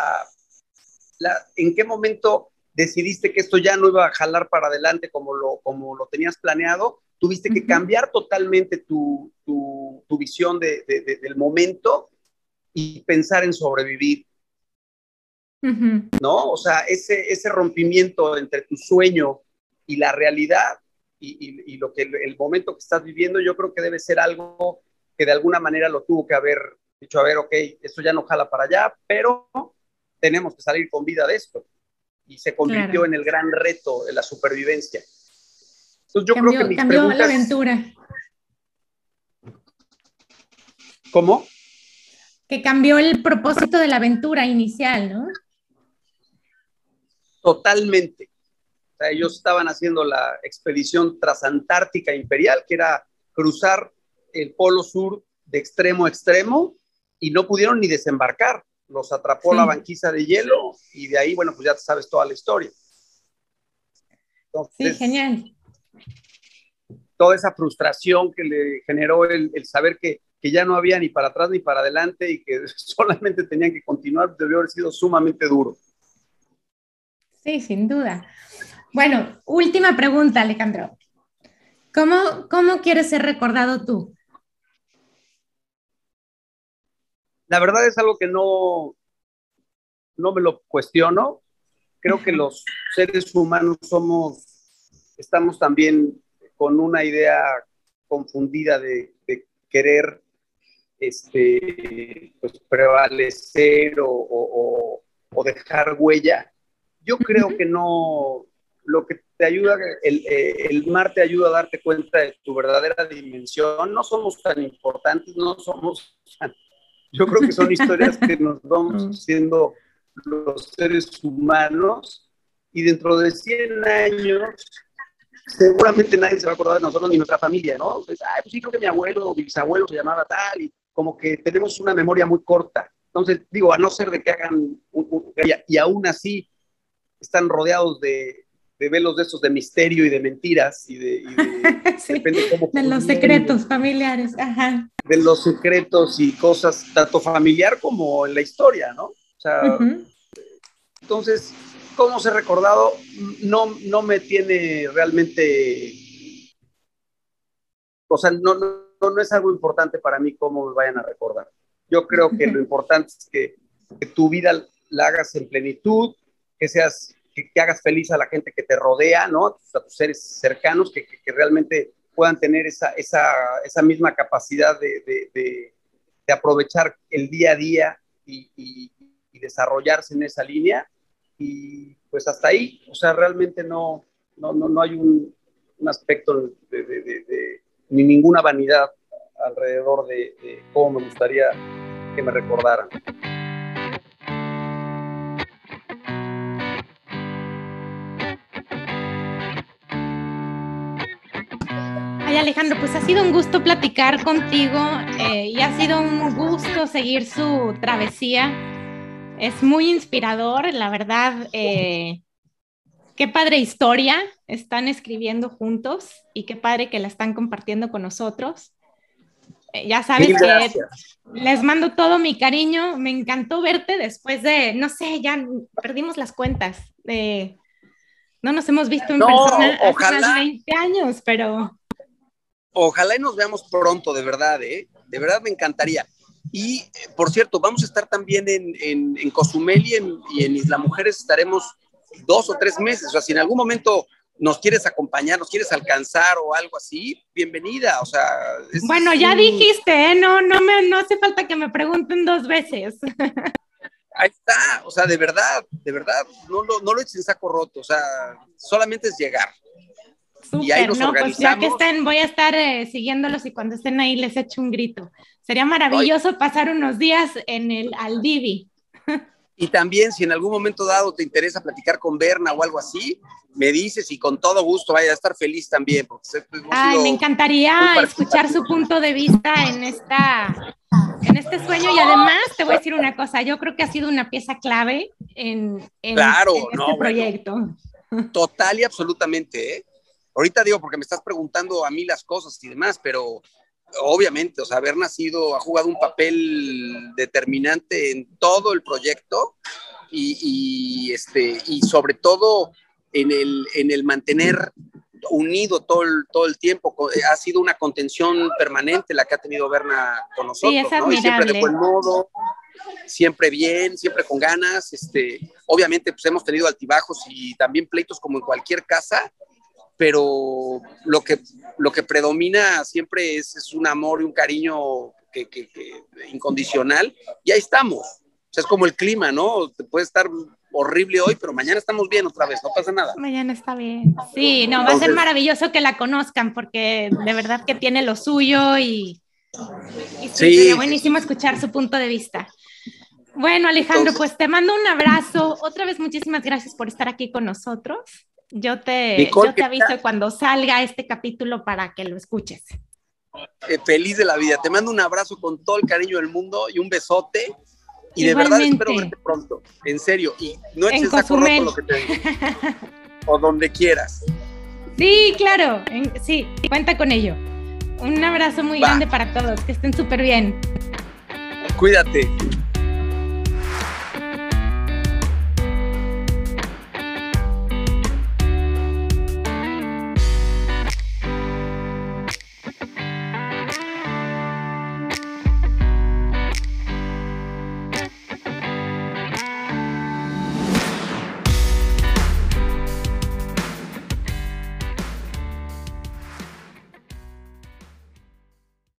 la, en qué momento decidiste que esto ya no iba a jalar para adelante como lo, como lo tenías planeado tuviste que cambiar totalmente tu, tu, tu visión de, de, del momento y pensar en sobrevivir. ¿No? O sea, ese, ese rompimiento entre tu sueño y la realidad y, y, y lo que el, el, momento que estás viviendo, yo creo que debe ser algo que de alguna manera lo tuvo que haber dicho, a ver, ok, esto ya no jala para allá, pero tenemos que salir con vida de esto. Y se convirtió claro. en el gran reto de la supervivencia. Entonces yo cambió, creo que mis cambió preguntas... la aventura. ¿Cómo? Que cambió el propósito de la aventura inicial, ¿no? Totalmente. O sea, ellos estaban haciendo la expedición transantártica imperial, que era cruzar el polo sur de extremo a extremo y no pudieron ni desembarcar. Los atrapó sí. la banquisa de hielo y de ahí, bueno, pues ya sabes toda la historia. Entonces, sí, genial. Toda esa frustración que le generó el, el saber que, que, ya no había ni para atrás ni para adelante y que <laughs> solamente tenían que continuar, debió haber sido sumamente duro. Sí, sin duda. Bueno, última pregunta, Alejandro. ¿Cómo, cómo quieres ser recordado tú? La verdad es algo que no, no me lo cuestiono. Creo que los seres humanos somos, estamos también con una idea confundida de, de querer este, pues, prevalecer o, o, o, dejar huella. Yo creo que no, lo que te ayuda, el, el, mar te ayuda a darte cuenta de tu verdadera dimensión. No somos tan importantes, no somos tan, yo creo que son historias que <laughs> nos vamos mm. haciendo los seres humanos y dentro de 100 años seguramente nadie se va a acordar de nosotros ni nuestra familia, ¿no? Pues, ay, pues sí, creo que mi abuelo o mi bisabuelo se llamaba tal y como que tenemos una memoria muy corta. Entonces, digo, a no ser de que hagan, un, y aún así están rodeados de, de velos de esos de misterio y de mentiras y de, y de, <laughs> sí, depende cómo de los secretos familiares, ajá. De los secretos y cosas tanto familiar como en la historia, ¿no? O sea, uh -huh. entonces, cómo ser recordado no, no me tiene realmente, o sea, no, no, no es algo importante para mí cómo me vayan a recordar. Yo creo que <laughs> lo importante es que, que tu vida la hagas en plenitud, que seas que, que, hagas feliz a la gente que te rodea, ¿no? A tus seres cercanos, que, que, realmente puedan tener esa, esa, esa misma capacidad de, de, de, de, aprovechar el día a día y, y, y, desarrollarse en esa línea. Y pues hasta ahí, o sea, realmente no, no, no, no hay un, un aspecto de, ni ninguna vanidad alrededor de cómo me gustaría que me recordaran. Alejandro, pues ha sido un gusto platicar contigo eh, y ha sido un gusto seguir su travesía. Es muy inspirador, la verdad. Eh, qué padre historia están escribiendo juntos y qué padre que la están compartiendo con nosotros. Eh, ya sabes que les mando todo mi cariño. Me encantó verte después de, no sé, ya perdimos las cuentas. no nos hemos visto en no, persona ojalá. hace 20 años, pero ojalá y nos veamos pronto, de verdad, ¿eh? De verdad me encantaría. Y, por cierto, vamos a estar también en, en, en Cozumel y en, y en, Isla Mujeres estaremos dos o tres meses. O sea, si en algún momento nos quieres acompañar, nos quieres alcanzar o algo así, bienvenida. O sea, es, bueno, ya un... dijiste, ¿eh? No, no, me, no hace falta que me pregunten dos veces. <laughs> Ahí está, o sea, de verdad, de verdad, no, no, no lo eches en saco roto, o sea, solamente es llegar. Súper, no, pues ya que estén, voy a estar eh, siguiéndolos y cuando estén ahí les echo un grito. Sería maravilloso pasar unos días en el Aldivi. Y también, si en algún momento dado te interesa platicar con Berna o algo así, me dices y con todo gusto vaya a estar feliz también. Porque Ay, me encantaría escuchar su punto de vista en esta en este sueño y además te voy a decir una cosa, yo creo que ha sido una pieza clave en, en, claro, en este no, proyecto. Bueno, total y absolutamente, ¿eh? Ahorita digo porque me estás preguntando a mí las cosas y demás, pero obviamente, o sea, haber nacido ha jugado un papel determinante en todo el proyecto y, y este, y sobre todo en el, en el mantener unido todo el, todo el tiempo. Ha sido una contención permanente la que ha tenido Berna con nosotros. Sí, es admirable. Y siempre de buen modo, siempre bien, siempre con ganas. Este, obviamente, pues hemos tenido altibajos y también pleitos como en cualquier casa, pero lo que, lo que predomina siempre es, es un amor y un cariño que, que, que incondicional. Y ahí estamos. O sea, es como el clima, ¿no? Te puede estar horrible hoy, pero mañana estamos bien otra vez, no pasa nada. Mañana está bien. Sí, no, va a ser maravilloso que la conozcan porque de verdad que tiene lo suyo y, y sí, sería buenísimo escuchar su punto de vista. Bueno, Alejandro, Entonces, pues te mando un abrazo. Otra vez, muchísimas gracias por estar aquí con nosotros. Yo te, Nicole, yo te aviso tal? cuando salga este capítulo para que lo escuches. Eh, feliz de la vida. Te mando un abrazo con todo el cariño del mundo y un besote y de verdad espero verte pronto, en serio. Y no eches saco roto lo que te digo. o donde quieras. Sí, claro. Sí, cuenta con ello. Un abrazo muy Va. grande para todos. Que estén súper bien. Cuídate.